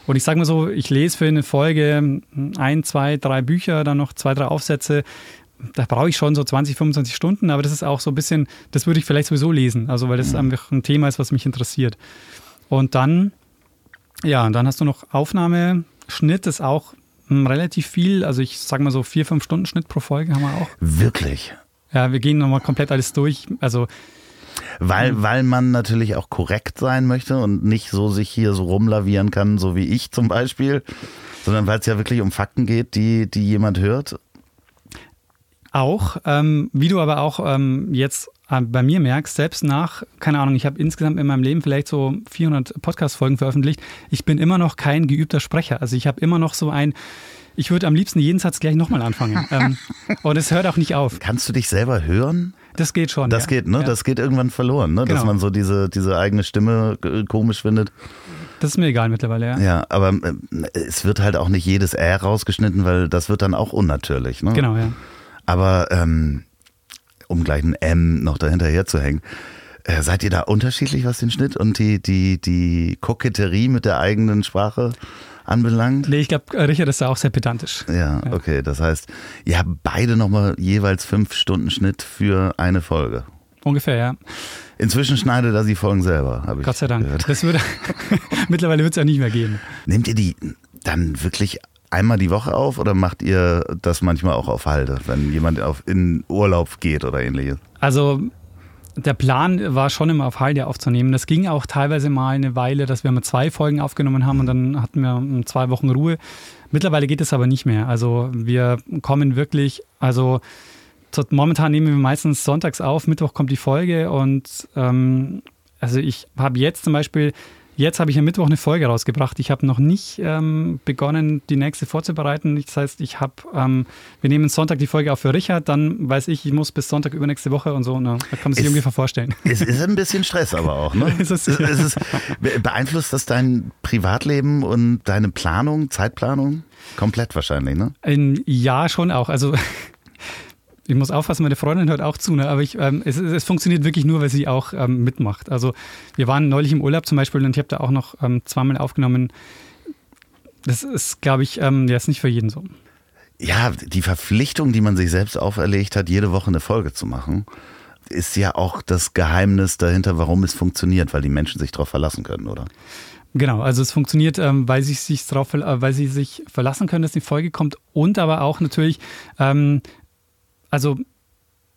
A: Und ich sage mal so, ich lese für eine Folge ein, zwei, drei Bücher, dann noch zwei, drei Aufsätze da brauche ich schon so 20, 25 Stunden, aber das ist auch so ein bisschen, das würde ich vielleicht sowieso lesen, also weil das mhm. einfach ein Thema ist, was mich interessiert. Und dann, ja, und dann hast du noch Aufnahme, Schnitt ist auch hm, relativ viel, also ich sage mal so vier, fünf Stunden Schnitt pro Folge haben wir auch.
C: Wirklich?
A: Ja, wir gehen nochmal komplett alles durch, also
C: weil, hm. weil man natürlich auch korrekt sein möchte und nicht so sich hier so rumlavieren kann, so wie ich zum Beispiel, sondern weil es ja wirklich um Fakten geht, die, die jemand hört
A: auch, ähm, wie du aber auch ähm, jetzt äh, bei mir merkst, selbst nach, keine Ahnung, ich habe insgesamt in meinem Leben vielleicht so 400 Podcast-Folgen veröffentlicht, ich bin immer noch kein geübter Sprecher. Also ich habe immer noch so ein, ich würde am liebsten jeden Satz gleich nochmal anfangen. ähm, und es hört auch nicht auf.
C: Kannst du dich selber hören?
A: Das geht schon.
C: Das
A: ja.
C: geht, ne? Ja. Das geht irgendwann verloren, ne? Genau. Dass man so diese, diese eigene Stimme äh, komisch findet.
A: Das ist mir egal mittlerweile, ja.
C: Ja, aber äh, es wird halt auch nicht jedes R rausgeschnitten, weil das wird dann auch unnatürlich, ne?
A: Genau, ja.
C: Aber ähm, um gleich ein M noch dahinterher zu hängen, äh, seid ihr da unterschiedlich, was den Schnitt und die, die, die Koketterie mit der eigenen Sprache anbelangt?
A: Nee, ich glaube, Richard ist da auch sehr pedantisch.
C: Ja, ja. okay. Das heißt, ihr habt beide nochmal jeweils fünf Stunden Schnitt für eine Folge.
A: Ungefähr, ja.
C: Inzwischen schneidet er die Folgen selber, habe ich
A: Gott sei Dank.
C: Gehört.
A: Das würde, mittlerweile wird es ja nicht mehr gehen.
C: Nehmt ihr die dann wirklich einmal die Woche auf oder macht ihr das manchmal auch auf Halde, wenn jemand auf, in Urlaub geht oder ähnliches?
A: Also der Plan war schon immer auf Halde aufzunehmen. Das ging auch teilweise mal eine Weile, dass wir mal zwei Folgen aufgenommen haben und dann hatten wir zwei Wochen Ruhe. Mittlerweile geht es aber nicht mehr. Also wir kommen wirklich, also momentan nehmen wir meistens sonntags auf, Mittwoch kommt die Folge und ähm, also ich habe jetzt zum Beispiel Jetzt habe ich am Mittwoch eine Folge rausgebracht. Ich habe noch nicht ähm, begonnen, die nächste vorzubereiten. Das heißt, ich habe, ähm, wir nehmen Sonntag die Folge auf für Richard, dann weiß ich, ich muss bis Sonntag übernächste Woche und so. Na, da kann man sich ist, ungefähr vorstellen.
C: Es ist ein bisschen Stress aber auch, ne? ist es, ja. ist es, beeinflusst das dein Privatleben und deine Planung, Zeitplanung? Komplett wahrscheinlich, ne?
A: In, ja, schon auch. Also ich muss aufpassen, meine Freundin hört auch zu, ne? aber ich, ähm, es, es, funktioniert wirklich nur, weil sie auch ähm, mitmacht. Also wir waren neulich im Urlaub zum Beispiel und ich habe da auch noch ähm, zweimal aufgenommen. Das ist, glaube ich, ähm, ja, ist nicht für jeden so.
C: Ja, die Verpflichtung, die man sich selbst auferlegt hat, jede Woche eine Folge zu machen, ist ja auch das Geheimnis dahinter, warum es funktioniert, weil die Menschen sich darauf verlassen können, oder?
A: Genau, also es funktioniert, ähm, weil, sie sich drauf, äh, weil sie sich verlassen können, dass die Folge kommt und aber auch natürlich, ähm, also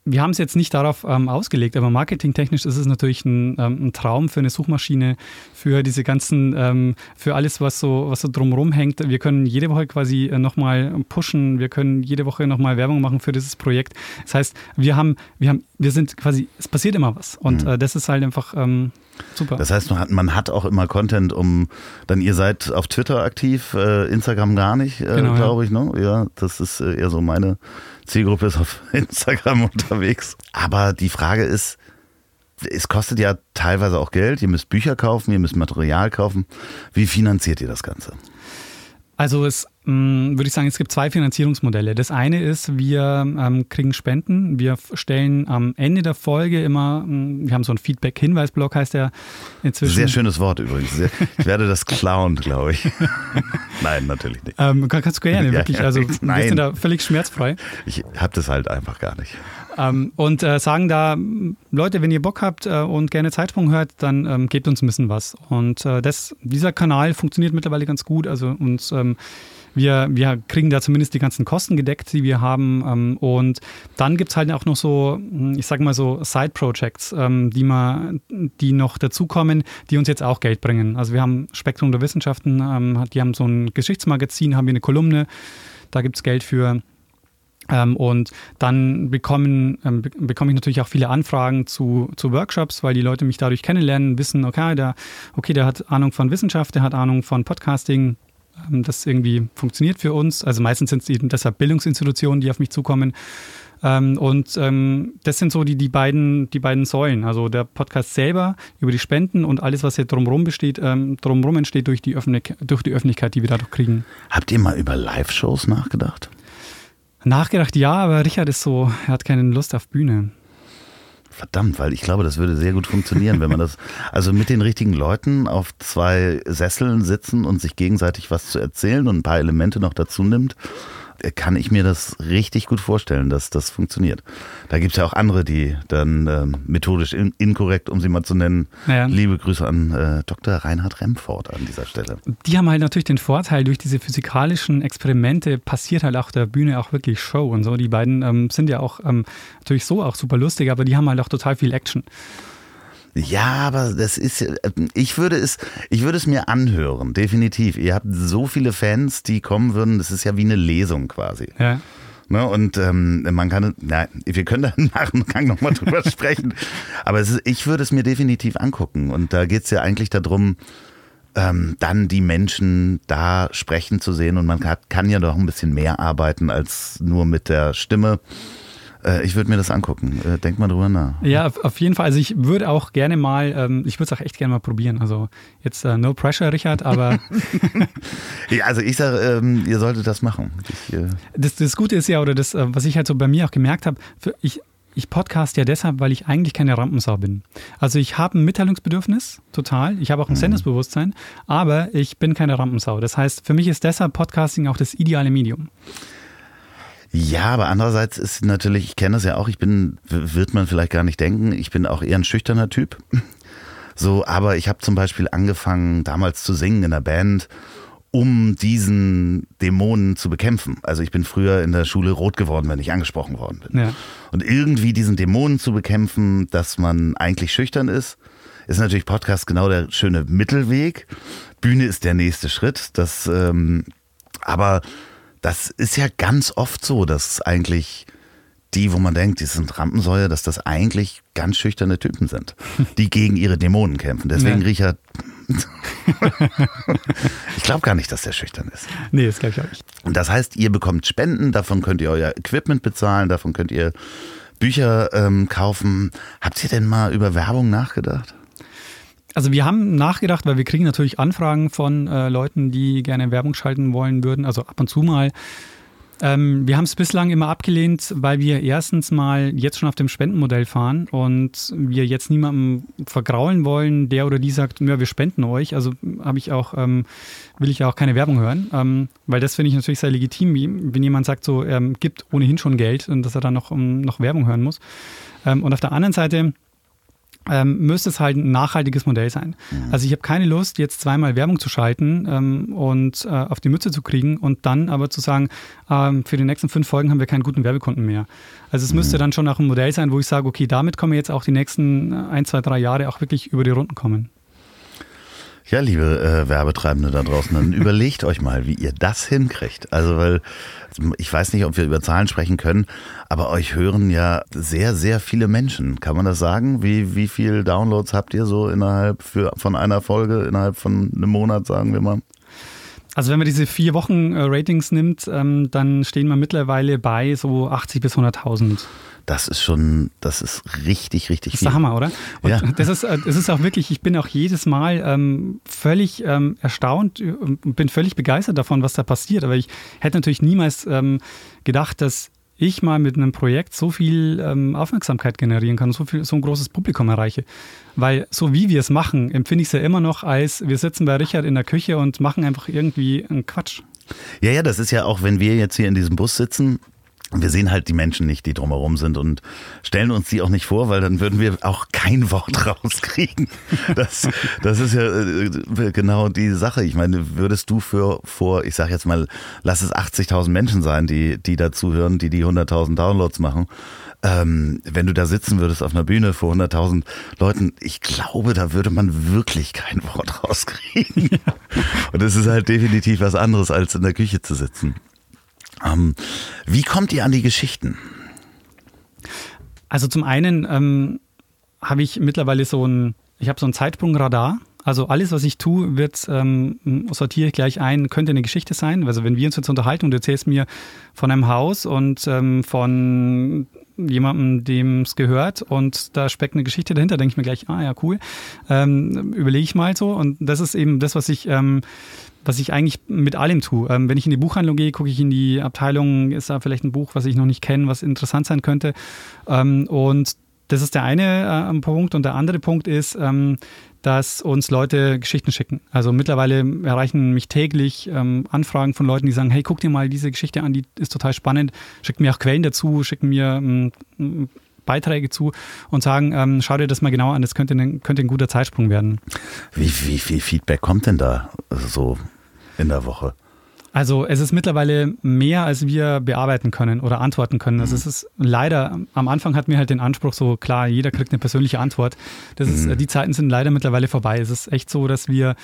A: wir haben es jetzt nicht darauf ähm, ausgelegt, aber marketingtechnisch ist es natürlich ein, ähm, ein, Traum für eine Suchmaschine, für diese ganzen, ähm, für alles, was so, was so drumherum hängt. Wir können jede Woche quasi äh, nochmal pushen, wir können jede Woche nochmal Werbung machen für dieses Projekt. Das heißt, wir haben, wir haben, wir sind quasi, es passiert immer was. Und mhm. äh, das ist halt einfach ähm, super.
C: Das heißt, man hat, man hat auch immer Content, um dann, ihr seid auf Twitter aktiv, äh, Instagram gar nicht, äh, genau, glaube ja. ich, ne? Ja, das ist äh, eher so meine Zielgruppe ist auf Instagram unterwegs. Aber die Frage ist, es kostet ja teilweise auch Geld. Ihr müsst Bücher kaufen, ihr müsst Material kaufen. Wie finanziert ihr das Ganze?
A: Also es mm, würde ich sagen, es gibt zwei Finanzierungsmodelle. Das eine ist, wir ähm, kriegen Spenden. Wir stellen am Ende der Folge immer, mm, wir haben so einen Feedback-Hinweis-Blog, heißt der inzwischen.
C: Sehr schönes Wort übrigens. Ich werde das klauen, glaube ich. Nein, natürlich nicht.
A: Ähm, kannst du gerne, wirklich. Also Nein. wir sind da völlig schmerzfrei.
C: Ich habe das halt einfach gar nicht.
A: Ähm, und äh, sagen da, Leute, wenn ihr Bock habt äh, und gerne Zeitsprung hört, dann ähm, gebt uns ein bisschen was. Und äh, das, dieser Kanal funktioniert mittlerweile ganz gut. Also uns ähm, wir, wir kriegen da zumindest die ganzen Kosten gedeckt, die wir haben. Ähm, und dann gibt es halt auch noch so, ich sag mal so, Side-Projects, ähm, die, die noch dazukommen, die uns jetzt auch Geld bringen. Also wir haben Spektrum der Wissenschaften, ähm, die haben so ein Geschichtsmagazin, haben wir eine Kolumne, da gibt es Geld für. Ähm, und dann bekommen, ähm, bekomme ich natürlich auch viele Anfragen zu, zu Workshops, weil die Leute mich dadurch kennenlernen, wissen, okay der, okay, der hat Ahnung von Wissenschaft, der hat Ahnung von Podcasting, ähm, das irgendwie funktioniert für uns. Also meistens sind es eben deshalb Bildungsinstitutionen, die auf mich zukommen. Und das sind so die, die, beiden, die beiden Säulen. Also der Podcast selber über die Spenden und alles, was hier drumherum besteht, drumherum entsteht durch die, durch die Öffentlichkeit, die wir dadurch kriegen.
C: Habt ihr mal über Live-Shows nachgedacht?
A: Nachgedacht, ja, aber Richard ist so, er hat keine Lust auf Bühne.
C: Verdammt, weil ich glaube, das würde sehr gut funktionieren, wenn man das, also mit den richtigen Leuten auf zwei Sesseln sitzen und sich gegenseitig was zu erzählen und ein paar Elemente noch dazu nimmt kann ich mir das richtig gut vorstellen, dass das funktioniert. Da gibt es ja auch andere, die dann ähm, methodisch in, inkorrekt, um sie mal zu nennen, ja. liebe Grüße an äh, Dr. Reinhard Remford an dieser Stelle.
A: Die haben halt natürlich den Vorteil, durch diese physikalischen Experimente passiert halt auch der Bühne auch wirklich Show und so. Die beiden ähm, sind ja auch ähm, natürlich so auch super lustig, aber die haben halt auch total viel Action.
C: Ja, aber das ist, ich würde es, ich würde es mir anhören, definitiv. Ihr habt so viele Fans, die kommen würden, das ist ja wie eine Lesung quasi. Ja. Ne, und ähm, man kann, na, wir können da nach dem Gang nochmal drüber sprechen. Aber ist, ich würde es mir definitiv angucken. Und da geht es ja eigentlich darum, ähm, dann die Menschen da sprechen zu sehen. Und man kann, kann ja doch ein bisschen mehr arbeiten als nur mit der Stimme. Äh, ich würde mir das angucken. Äh, denk mal drüber nach.
A: Ja, auf jeden Fall. Also ich würde auch gerne mal, ähm, ich würde es auch echt gerne mal probieren. Also jetzt uh, no pressure, Richard, aber.
C: ja, also ich sage, ähm, ihr solltet das machen. Ich,
A: äh das, das Gute ist ja, oder das, was ich halt so bei mir auch gemerkt habe, ich, ich podcast ja deshalb, weil ich eigentlich keine Rampensau bin. Also ich habe ein Mitteilungsbedürfnis, total. Ich habe auch ein mhm. Sendungsbewusstsein, aber ich bin keine Rampensau. Das heißt, für mich ist deshalb Podcasting auch das ideale Medium.
C: Ja, aber andererseits ist natürlich, ich kenne das ja auch, ich bin, wird man vielleicht gar nicht denken, ich bin auch eher ein schüchterner Typ. So, aber ich habe zum Beispiel angefangen, damals zu singen in der Band, um diesen Dämonen zu bekämpfen. Also ich bin früher in der Schule rot geworden, wenn ich angesprochen worden bin. Ja. Und irgendwie diesen Dämonen zu bekämpfen, dass man eigentlich schüchtern ist, ist natürlich Podcast genau der schöne Mittelweg. Bühne ist der nächste Schritt. Das, ähm, aber das ist ja ganz oft so, dass eigentlich die, wo man denkt, die sind Rampensäue, dass das eigentlich ganz schüchterne Typen sind, die gegen ihre Dämonen kämpfen. Deswegen, ja. Richard, ich glaube gar nicht, dass der schüchtern ist.
A: Nee, das glaube ich auch nicht.
C: Und das heißt, ihr bekommt Spenden, davon könnt ihr euer Equipment bezahlen, davon könnt ihr Bücher ähm, kaufen. Habt ihr denn mal über Werbung nachgedacht?
A: Also wir haben nachgedacht, weil wir kriegen natürlich Anfragen von äh, Leuten, die gerne Werbung schalten wollen würden, also ab und zu mal. Ähm, wir haben es bislang immer abgelehnt, weil wir erstens mal jetzt schon auf dem Spendenmodell fahren und wir jetzt niemandem vergraulen wollen, der oder die sagt, ja, wir spenden euch. Also habe ich auch, ähm, will ich auch keine Werbung hören, ähm, weil das finde ich natürlich sehr legitim, wenn jemand sagt, so er gibt ohnehin schon Geld und dass er dann noch, um, noch Werbung hören muss. Ähm, und auf der anderen Seite ähm, müsste es halt ein nachhaltiges Modell sein. Mhm. Also ich habe keine Lust, jetzt zweimal Werbung zu schalten ähm, und äh, auf die Mütze zu kriegen und dann aber zu sagen, ähm, für die nächsten fünf Folgen haben wir keinen guten Werbekunden mehr. Also es mhm. müsste dann schon auch ein Modell sein, wo ich sage, okay, damit können wir jetzt auch die nächsten ein, zwei, drei Jahre auch wirklich über die Runden kommen.
C: Ja, liebe äh, Werbetreibende da draußen, dann überlegt euch mal, wie ihr das hinkriegt. Also, weil ich weiß nicht, ob wir über Zahlen sprechen können, aber euch hören ja sehr, sehr viele Menschen. Kann man das sagen? Wie, wie viel Downloads habt ihr so innerhalb für, von einer Folge, innerhalb von einem Monat, sagen wir mal?
A: Also wenn man diese vier Wochen äh, Ratings nimmt, ähm, dann stehen wir mittlerweile bei so 80 bis 100.000
C: das ist schon, das ist richtig, richtig.
A: Das ist der Hammer, oder? Und ja. das, ist, äh, das ist auch wirklich, ich bin auch jedes Mal ähm, völlig ähm, erstaunt und bin völlig begeistert davon, was da passiert. Aber ich hätte natürlich niemals ähm, gedacht, dass ich mal mit einem Projekt so viel ähm, Aufmerksamkeit generieren kann, so, viel, so ein großes Publikum erreiche. Weil so wie wir es machen, empfinde ich es ja immer noch als, wir sitzen bei Richard in der Küche und machen einfach irgendwie einen Quatsch.
C: Ja, ja, das ist ja auch, wenn wir jetzt hier in diesem Bus sitzen, wir sehen halt die Menschen nicht, die drumherum sind und stellen uns die auch nicht vor, weil dann würden wir auch kein Wort rauskriegen. Das, das ist ja äh, genau die Sache. Ich meine, würdest du für vor, ich sag jetzt mal, lass es 80.000 Menschen sein, die, die dazu hören, die die 100.000 Downloads machen. Ähm, wenn du da sitzen würdest auf einer Bühne vor 100.000 Leuten, ich glaube, da würde man wirklich kein Wort rauskriegen. Und es ist halt definitiv was anderes, als in der Küche zu sitzen. Ähm, Wie kommt ihr an die Geschichten?
A: Also zum einen ähm, habe ich mittlerweile so ein, ich habe so ein Zeitsprungradar. Also alles, was ich tue, wird ähm, sortiere ich gleich ein, könnte eine Geschichte sein. Also wenn wir uns jetzt unterhalten und du erzählst mir von einem Haus und ähm, von jemandem, dem es gehört und da steckt eine Geschichte dahinter, denke ich mir gleich, ah ja, cool. Ähm, überlege ich mal so. Und das ist eben das, was ich ähm, was ich eigentlich mit allem tue. Ähm, wenn ich in die Buchhandlung gehe, gucke ich in die Abteilung, ist da vielleicht ein Buch, was ich noch nicht kenne, was interessant sein könnte. Ähm, und das ist der eine äh, Punkt. Und der andere Punkt ist, ähm, dass uns Leute Geschichten schicken. Also mittlerweile erreichen mich täglich ähm, Anfragen von Leuten, die sagen, hey, guck dir mal diese Geschichte an, die ist total spannend. Schicken mir auch Quellen dazu, schicken mir ähm, Beiträge zu und sagen, ähm, schau dir das mal genau an, das könnte, ein, könnte ein guter Zeitsprung werden.
C: Wie, wie viel Feedback kommt denn da so in der Woche?
A: Also es ist mittlerweile mehr, als wir bearbeiten können oder antworten können. Also es ist leider, am Anfang hatten wir halt den Anspruch, so klar, jeder kriegt eine persönliche Antwort. Das ist, mhm. Die Zeiten sind leider mittlerweile vorbei. Es ist echt so, dass wir,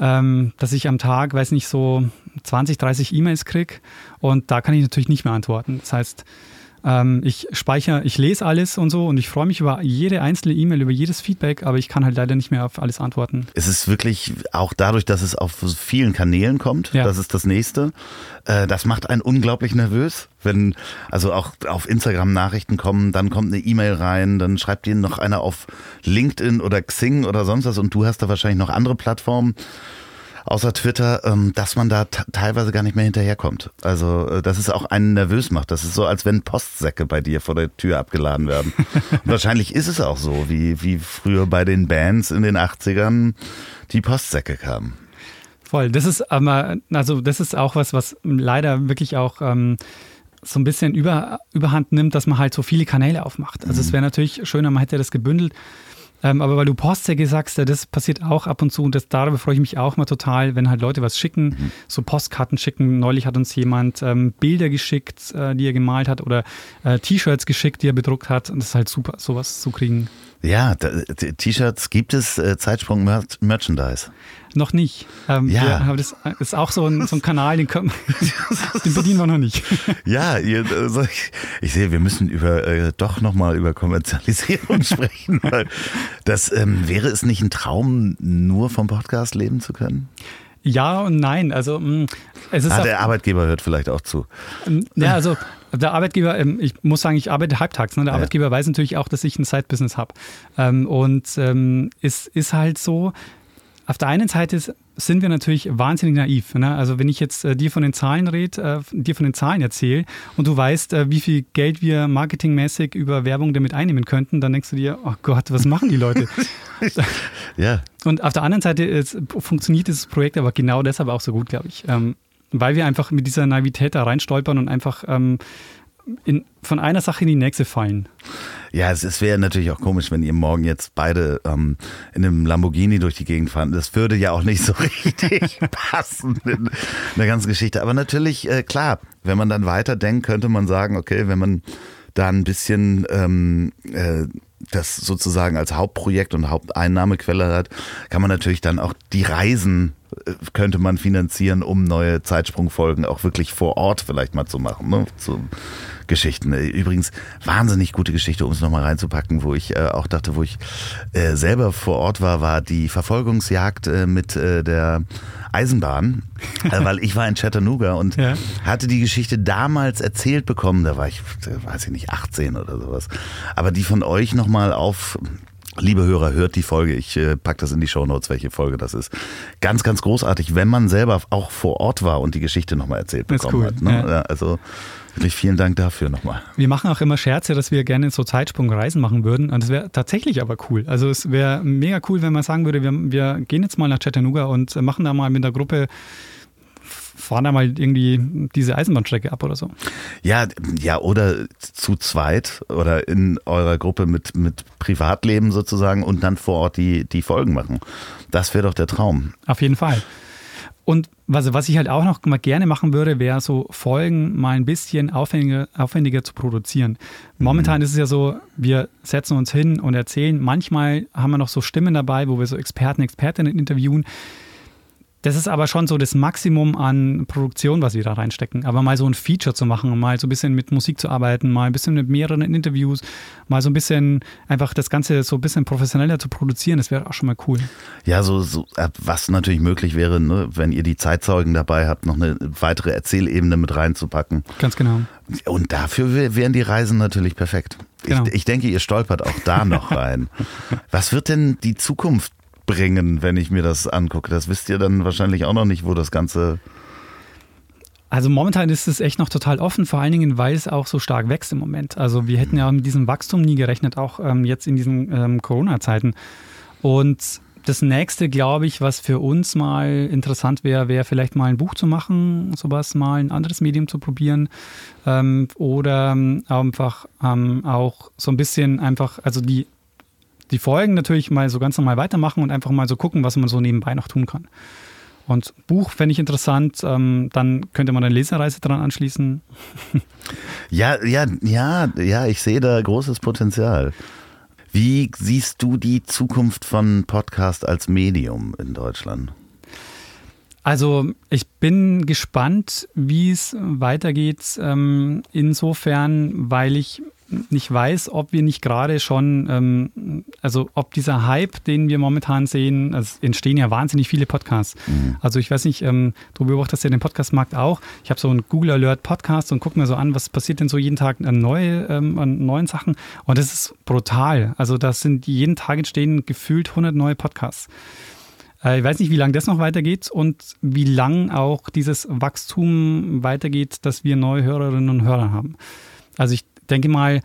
A: ähm, dass ich am Tag, weiß nicht, so 20, 30 E-Mails kriege und da kann ich natürlich nicht mehr antworten. Das heißt, ähm, ich speichere, ich lese alles und so und ich freue mich über jede einzelne E-Mail, über jedes Feedback, aber ich kann halt leider nicht mehr auf alles antworten.
C: Es ist wirklich auch dadurch, dass es auf vielen Kanälen kommt, ja. das ist das nächste. Äh, das macht einen unglaublich nervös, wenn also auch auf Instagram Nachrichten kommen, dann kommt eine E-Mail rein, dann schreibt dir noch einer auf LinkedIn oder Xing oder sonst was und du hast da wahrscheinlich noch andere Plattformen außer Twitter, ähm, dass man da teilweise gar nicht mehr hinterherkommt. Also, äh, dass es auch einen nervös macht. Das ist so, als wenn Postsäcke bei dir vor der Tür abgeladen werden. wahrscheinlich ist es auch so, wie, wie früher bei den Bands in den 80ern die Postsäcke kamen.
A: Voll. Das ist aber, also das ist auch was, was leider wirklich auch ähm, so ein bisschen über, überhand nimmt, dass man halt so viele Kanäle aufmacht. Also mhm. es wäre natürlich schöner, man hätte das gebündelt. Ähm, aber weil du Postsäcke sagst, das passiert auch ab und zu und das, darüber freue ich mich auch mal total, wenn halt Leute was schicken, mhm. so Postkarten schicken. Neulich hat uns jemand ähm, Bilder geschickt, äh, die er gemalt hat oder äh, T-Shirts geschickt, die er bedruckt hat. Und das ist halt super, sowas zu kriegen.
C: Ja, T-Shirts gibt es, äh, Zeitsprung Merchandise.
A: Noch nicht. Ähm, ja. aber das ist auch so ein, so ein Kanal, den, können, den bedienen wir noch nicht.
C: Ja, ihr, also ich, ich, sehe, wir müssen über äh, doch nochmal über Kommerzialisierung sprechen. Weil das ähm, wäre es nicht ein Traum, nur vom Podcast leben zu können?
A: Ja und nein. Also mm,
C: es ist ah, der Arbeitgeber hört vielleicht auch zu.
A: Ja, also der Arbeitgeber, ähm, ich muss sagen, ich arbeite halbtags. Ne? Der ja. Arbeitgeber weiß natürlich auch, dass ich ein Side-Business habe. Ähm, und ähm, es ist halt so, auf der einen Seite sind wir natürlich wahnsinnig naiv. Ne? Also wenn ich jetzt äh, dir von den Zahlen rede, äh, dir von den Zahlen erzähle und du weißt, äh, wie viel Geld wir marketingmäßig über Werbung damit einnehmen könnten, dann denkst du dir, oh Gott, was machen die Leute? ja. Und auf der anderen Seite ist, funktioniert dieses Projekt aber genau deshalb auch so gut, glaube ich. Ähm, weil wir einfach mit dieser Naivität da reinstolpern und einfach ähm, in, von einer Sache in die nächste fallen.
C: Ja, es, es wäre natürlich auch komisch, wenn ihr morgen jetzt beide ähm, in einem Lamborghini durch die Gegend fahren. Das würde ja auch nicht so richtig passen in, der ganzen Geschichte. Aber natürlich, äh, klar, wenn man dann weiterdenkt, könnte man sagen, okay, wenn man da ein bisschen ähm, äh, das sozusagen als Hauptprojekt und Haupteinnahmequelle hat, kann man natürlich dann auch die Reisen könnte man finanzieren, um neue Zeitsprungfolgen auch wirklich vor Ort vielleicht mal zu machen. Ne? Zu, Geschichten. Übrigens, wahnsinnig gute Geschichte, um es nochmal reinzupacken, wo ich äh, auch dachte, wo ich äh, selber vor Ort war, war die Verfolgungsjagd äh, mit äh, der Eisenbahn, äh, weil ich war in Chattanooga und ja. hatte die Geschichte damals erzählt bekommen, da war ich, weiß ich nicht, 18 oder sowas. Aber die von euch nochmal auf Liebe Hörer, hört die Folge. Ich äh, packe das in die Shownotes, welche Folge das ist. Ganz, ganz großartig, wenn man selber auch vor Ort war und die Geschichte nochmal erzählt bekommen cool. hat. Ne? Ja. Also Wirklich vielen Dank dafür nochmal.
A: Wir machen auch immer Scherze, dass wir gerne so Zeitsprungreisen machen würden. Und das wäre tatsächlich aber cool. Also es wäre mega cool, wenn man sagen würde, wir, wir gehen jetzt mal nach Chattanooga und machen da mal mit der Gruppe fahren da mal irgendwie diese Eisenbahnstrecke ab oder so.
C: Ja, ja, oder zu zweit oder in eurer Gruppe mit, mit Privatleben sozusagen und dann vor Ort die, die Folgen machen. Das wäre doch der Traum.
A: Auf jeden Fall. Und was, was ich halt auch noch mal gerne machen würde, wäre so Folgen mal ein bisschen aufwendiger, aufwendiger zu produzieren. Momentan mhm. ist es ja so, wir setzen uns hin und erzählen. Manchmal haben wir noch so Stimmen dabei, wo wir so Experten, Expertinnen interviewen. Das ist aber schon so das Maximum an Produktion, was wir da reinstecken. Aber mal so ein Feature zu machen, mal so ein bisschen mit Musik zu arbeiten, mal ein bisschen mit mehreren Interviews, mal so ein bisschen einfach das Ganze so ein bisschen professioneller zu produzieren, das wäre auch schon mal cool.
C: Ja, so, so was natürlich möglich wäre, ne, wenn ihr die Zeitzeugen dabei habt, noch eine weitere Erzählebene mit reinzupacken.
A: Ganz genau.
C: Und dafür wären die Reisen natürlich perfekt. Genau. Ich, ich denke, ihr stolpert auch da noch rein. Was wird denn die Zukunft bringen, wenn ich mir das angucke. Das wisst ihr dann wahrscheinlich auch noch nicht, wo das Ganze.
A: Also momentan ist es echt noch total offen, vor allen Dingen, weil es auch so stark wächst im Moment. Also wir hätten ja mit diesem Wachstum nie gerechnet, auch ähm, jetzt in diesen ähm, Corona-Zeiten. Und das nächste, glaube ich, was für uns mal interessant wäre, wäre vielleicht mal ein Buch zu machen, sowas mal ein anderes Medium zu probieren ähm, oder ähm, einfach ähm, auch so ein bisschen einfach, also die die Folgen natürlich mal so ganz normal weitermachen und einfach mal so gucken, was man so nebenbei noch tun kann. Und Buch fände ich interessant, ähm, dann könnte man eine Lesereise dran anschließen.
C: ja, ja, ja, ja, ich sehe da großes Potenzial. Wie siehst du die Zukunft von Podcast als Medium in Deutschland?
A: Also ich bin gespannt, wie es weitergeht. Ähm, insofern, weil ich nicht weiß, ob wir nicht gerade schon, ähm, also ob dieser Hype, den wir momentan sehen, also es entstehen ja wahnsinnig viele Podcasts. Mhm. Also ich weiß nicht, ähm, du beobachtest ja den Podcastmarkt auch. Ich habe so einen Google Alert Podcast und gucke mir so an, was passiert denn so jeden Tag an, neue, ähm, an neuen Sachen. Und das ist brutal. Also das sind jeden Tag entstehen gefühlt 100 neue Podcasts. Äh, ich weiß nicht, wie lange das noch weitergeht und wie lang auch dieses Wachstum weitergeht, dass wir neue Hörerinnen und Hörer haben. Also ich denke mal,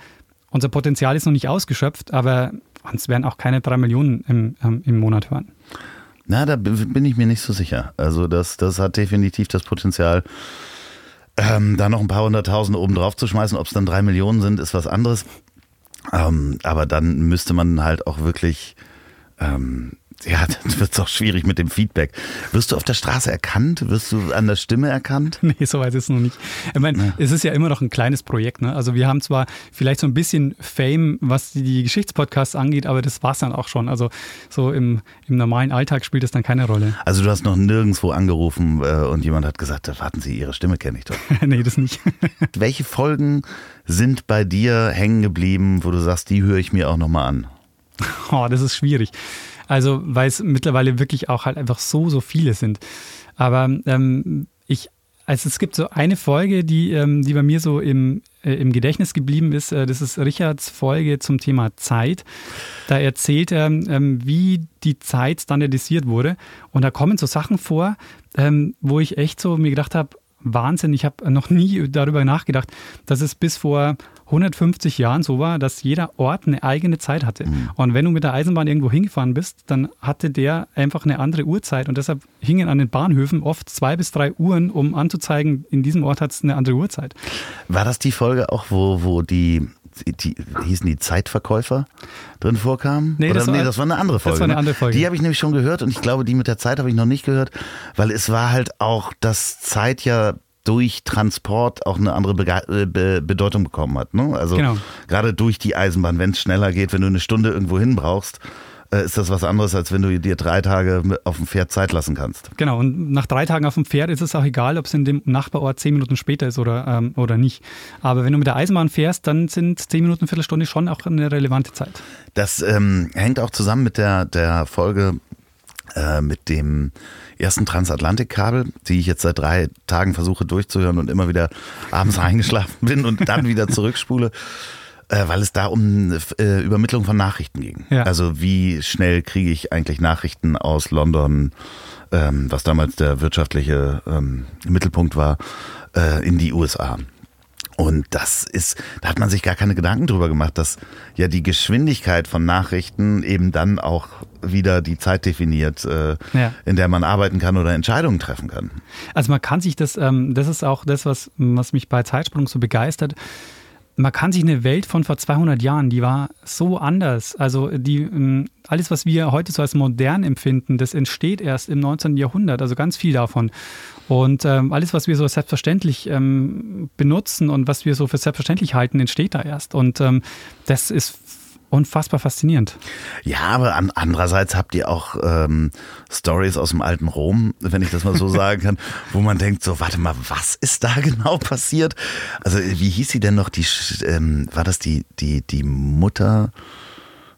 A: unser Potenzial ist noch nicht ausgeschöpft, aber uns werden auch keine drei Millionen im, ähm, im Monat hören.
C: Na, da bin ich mir nicht so sicher. Also das, das hat definitiv das Potenzial, ähm, da noch ein paar hunderttausend oben drauf zu schmeißen. Ob es dann drei Millionen sind, ist was anderes. Ähm, aber dann müsste man halt auch wirklich ähm, ja, dann wird es auch schwierig mit dem Feedback. Wirst du auf der Straße erkannt? Wirst du an der Stimme erkannt?
A: Nee, so weit ist es noch nicht. Ich meine, ja. es ist ja immer noch ein kleines Projekt. Ne? Also wir haben zwar vielleicht so ein bisschen Fame, was die Geschichtspodcasts angeht, aber das war es dann auch schon. Also so im, im normalen Alltag spielt es dann keine Rolle.
C: Also du hast noch nirgendwo angerufen äh, und jemand hat gesagt, warten Sie, Ihre Stimme kenne ich doch.
A: nee, das nicht.
C: Welche Folgen sind bei dir hängen geblieben, wo du sagst, die höre ich mir auch nochmal an?
A: Oh, das ist schwierig. Also, weil es mittlerweile wirklich auch halt einfach so, so viele sind. Aber ähm, ich, also es gibt so eine Folge, die, ähm, die bei mir so im, äh, im Gedächtnis geblieben ist. Äh, das ist Richards Folge zum Thema Zeit. Da erzählt er, ähm, wie die Zeit standardisiert wurde. Und da kommen so Sachen vor, ähm, wo ich echt so mir gedacht habe, Wahnsinn, ich habe noch nie darüber nachgedacht, dass es bis vor 150 Jahren so war, dass jeder Ort eine eigene Zeit hatte. Mhm. Und wenn du mit der Eisenbahn irgendwo hingefahren bist, dann hatte der einfach eine andere Uhrzeit und deshalb hingen an den Bahnhöfen oft zwei bis drei Uhren, um anzuzeigen, in diesem Ort hat es eine andere Uhrzeit.
C: War das die Folge auch, wo, wo die die, hießen die Zeitverkäufer drin vorkamen?
A: Nee, das,
C: Oder,
A: war,
C: nee, das war eine andere Folge.
A: Das war eine ne? andere Folge.
C: Die habe ich nämlich schon gehört und ich glaube, die mit der Zeit habe ich noch nicht gehört, weil es war halt auch, dass Zeit ja durch Transport auch eine andere Bege äh, Be Bedeutung bekommen hat. Ne? Also genau. gerade durch die Eisenbahn, wenn es schneller geht, wenn du eine Stunde irgendwo hin brauchst, äh, ist das was anderes, als wenn du dir drei Tage auf dem Pferd Zeit lassen kannst.
A: Genau, und nach drei Tagen auf dem Pferd ist es auch egal, ob es in dem Nachbarort zehn Minuten später ist oder, ähm, oder nicht. Aber wenn du mit der Eisenbahn fährst, dann sind zehn Minuten, Viertelstunde schon auch eine relevante Zeit.
C: Das ähm, hängt auch zusammen mit der, der Folge äh, mit dem ersten Transatlantikkabel, die ich jetzt seit drei Tagen versuche durchzuhören und immer wieder abends eingeschlafen bin und dann wieder zurückspule äh, weil es da um äh, Übermittlung von Nachrichten ging. Ja. Also wie schnell kriege ich eigentlich Nachrichten aus London, ähm, was damals der wirtschaftliche ähm, Mittelpunkt war, äh, in die USA. Und das ist, da hat man sich gar keine Gedanken drüber gemacht, dass ja die Geschwindigkeit von Nachrichten eben dann auch wieder die Zeit definiert, äh, ja. in der man arbeiten kann oder Entscheidungen treffen kann.
A: Also man kann sich das, ähm, das ist auch das, was, was mich bei Zeitsprung so begeistert man kann sich eine Welt von vor 200 Jahren, die war so anders. Also die, ähm, alles, was wir heute so als modern empfinden, das entsteht erst im 19. Jahrhundert, also ganz viel davon. Und ähm, alles, was wir so selbstverständlich ähm, benutzen und was wir so für selbstverständlich halten, entsteht da erst. Und ähm, das ist unfassbar faszinierend.
C: Ja, aber an, andererseits habt ihr auch ähm, Stories aus dem alten Rom, wenn ich das mal so sagen kann, wo man denkt, so, warte mal, was ist da genau passiert? Also, wie hieß sie denn noch? Die, ähm, war das die, die, die Mutter?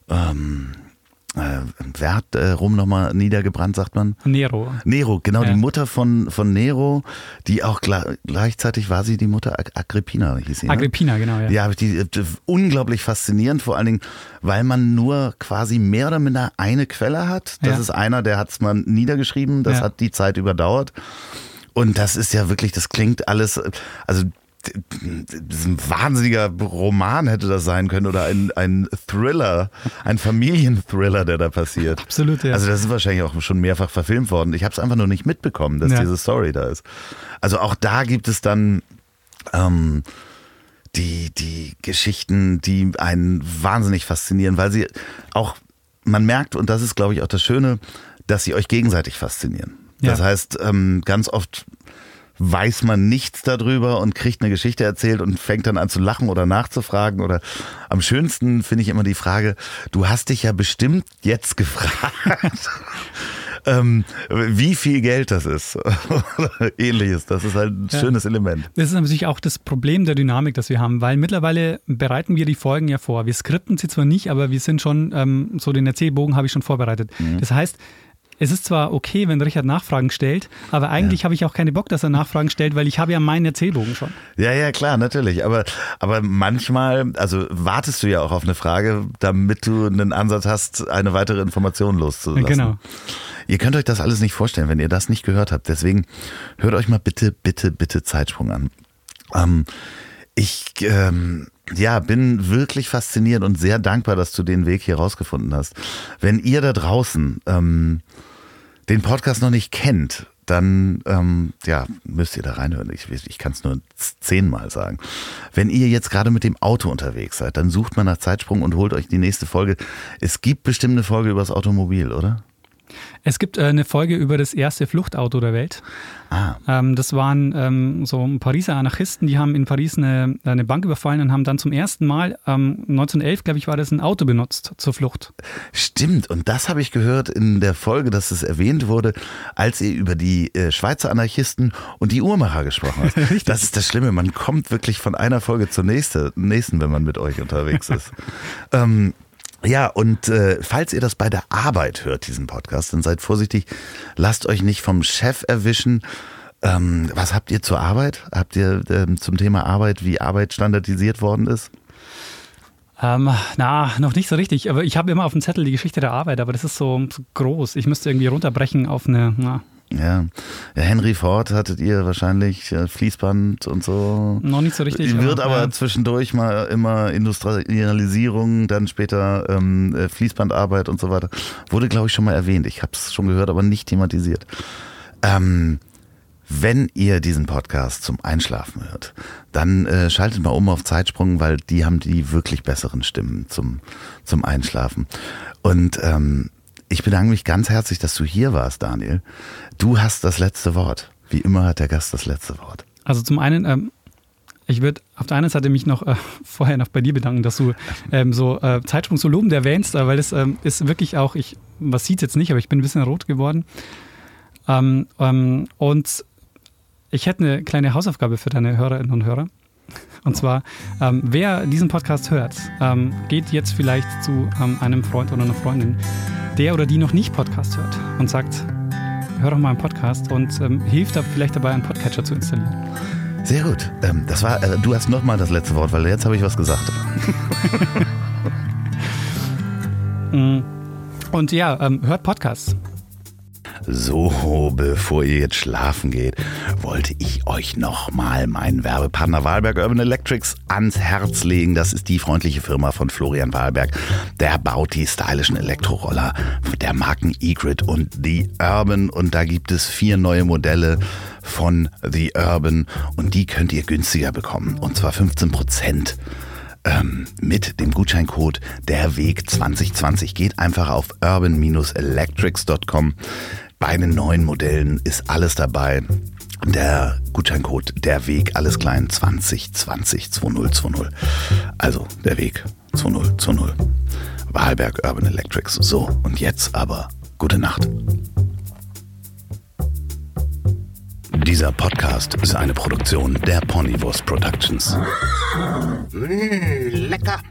C: Ähm, äh, wer hat äh, Rom nochmal niedergebrannt, sagt man?
A: Nero.
C: Nero, genau,
A: Ja.
C: die Mutter von, von Nero, die auch gleichzeitig war sie die Mutter Ag Agrippina, hieß sie. Ne?
A: Agrippina, genau, ja.
C: Ja, ich die äh, unglaublich faszinierend, vor allen Dingen, weil man nur quasi mehr oder minder eine Quelle hat. Das
A: Ja.
C: ist einer, der hat es mal niedergeschrieben, das
A: Ja.
C: hat die Zeit überdauert. Und das ist ja wirklich, das klingt alles, also ein wahnsinniger Roman hätte das sein können oder ein, ein Thriller, ein Familienthriller, der da passiert.
A: Absolut, ja.
C: Also das ist wahrscheinlich auch schon mehrfach verfilmt worden. Ich habe es einfach nur nicht mitbekommen, dass
A: Ja.
C: diese Story da ist. Also auch da gibt es dann ähm, die, die Geschichten, die einen wahnsinnig faszinieren, weil sie auch, man merkt, und das ist, glaube ich, auch das Schöne, dass sie euch gegenseitig faszinieren.
A: Ja.
C: Das heißt, ähm, ganz oft weiß man nichts darüber und kriegt eine Geschichte erzählt und fängt dann an zu lachen oder nachzufragen. Oder am schönsten finde ich immer die Frage, du hast dich ja bestimmt jetzt gefragt, ähm, wie viel Geld das ist. oder ähnliches. Das ist halt ein
A: Ja.
C: schönes Element.
A: Das ist natürlich auch das Problem der Dynamik, das wir haben, weil mittlerweile bereiten wir die Folgen ja vor. Wir skripten sie zwar nicht, aber wir sind schon, ähm, so den Erzählbogen habe ich schon vorbereitet. Das heißt, es ist zwar okay, wenn Richard Nachfragen stellt, aber eigentlich habe ich auch keine Bock, dass er Nachfragen stellt, weil ich habe ja meinen Erzählbogen schon.
C: Ja, ja, klar, natürlich. Aber, aber manchmal, also wartest du ja auch auf eine Frage, damit du einen Ansatz hast, eine weitere Information loszulassen.
A: Genau.
C: Ihr könnt euch das alles nicht vorstellen, wenn ihr das nicht gehört habt. Deswegen hört euch mal bitte, bitte, bitte Zeitsprung an. Ähm, ich ähm, ja, bin wirklich fasziniert und sehr dankbar, dass du den Weg hier rausgefunden hast. Wenn ihr da draußen ähm, den Podcast noch nicht kennt, dann ähm, ja, müsst ihr da reinhören. Ich, ich kann es nur zehnmal sagen. Wenn ihr jetzt gerade mit dem Auto unterwegs seid, dann sucht mal nach Zeitsprung und holt euch die nächste Folge. Es gibt bestimmt eine Folge über das Automobil, oder?
A: Es gibt äh, eine Folge über das erste Fluchtauto der Welt.
C: Ah,
A: Ähm, das waren ähm, so Pariser Anarchisten, die haben in Paris eine, eine Bank überfallen und haben dann zum ersten Mal, ähm, 1911, glaube ich, war das, ein Auto benutzt zur Flucht.
C: stimmt. Und das habe ich gehört in der Folge, dass es erwähnt wurde, als ihr über die äh, Schweizer Anarchisten und die Uhrmacher gesprochen habt. Das ist das Schlimme. Man kommt wirklich von einer Folge zur nächste, nächsten, wenn man mit euch unterwegs ist. ähm, ja, und äh, falls ihr das bei der Arbeit hört, diesen Podcast, dann seid vorsichtig, lasst euch nicht vom Chef erwischen. Ähm, was habt ihr zur Arbeit? Habt ihr ähm, zum Thema Arbeit, wie Arbeit standardisiert worden ist?
A: Ähm, na, noch nicht so richtig. Aber ich habe immer auf dem Zettel die Geschichte der Arbeit, aber das ist so, so groß. Ich müsste irgendwie runterbrechen auf eine, na,
C: Ja. ja, Henry Ford hattet ihr wahrscheinlich äh, Fließband und so.
A: noch nicht so richtig.
C: Wird aber
A: ja.
C: zwischendurch mal immer Industrialisierung, dann später ähm, äh, Fließbandarbeit und so weiter. Wurde, glaube ich, schon mal erwähnt. Ich habe es schon gehört, aber nicht thematisiert. Ähm, wenn ihr diesen Podcast zum Einschlafen hört, dann äh, schaltet mal um auf Zeitsprung, weil die haben die wirklich besseren Stimmen zum, zum Einschlafen. Und ähm, ich bedanke mich ganz herzlich, dass du hier warst, Daniel. Du hast das letzte Wort. Wie immer hat der Gast das letzte Wort.
A: Also zum einen, ähm, ich würde auf der einen Seite mich noch äh, vorher noch bei dir bedanken, dass du ähm, so äh, Zeitsprung so lobend erwähnst, äh, weil das ähm, ist wirklich auch, ich, man sieht jetzt nicht, aber ich bin ein bisschen rot geworden. Ähm, ähm, und ich hätte eine kleine Hausaufgabe für deine Hörerinnen und Hörer. Und zwar, ähm, wer diesen Podcast hört, ähm, geht jetzt vielleicht zu ähm, einem Freund oder einer Freundin, der oder die noch nicht Podcast hört und sagt, hör doch mal einen Podcast und ähm, hilft da vielleicht dabei, einen Podcatcher zu installieren.
C: Sehr gut. Ähm, das war, äh, du hast nochmal das letzte Wort, weil jetzt habe ich was gesagt.
A: Mm. Und ja, ähm, hört Podcasts.
C: So, bevor ihr jetzt schlafen geht, wollte ich euch nochmal meinen Werbepartner Wahlberg Urban Electrics ans Herz legen. Das ist die freundliche Firma von Florian Wahlberg. Der baut die stylischen Elektroroller der Marken E-Grid und The Urban. Und da gibt es vier neue Modelle von The Urban und die könnt ihr günstiger bekommen. Und zwar 15 Prozent ähm, mit dem Gutscheincode der Weg 2020. Geht einfach auf urban-electrics.com. Bei den neuen Modellen ist alles dabei. Der Gutscheincode der Weg, alles klein, 2020 2020. Also der Weg 2020. Wahlberg Urban Electrics. So, und jetzt aber gute Nacht. Dieser Podcast ist eine Produktion der Ponywurst Productions.
D: Mmh, lecker.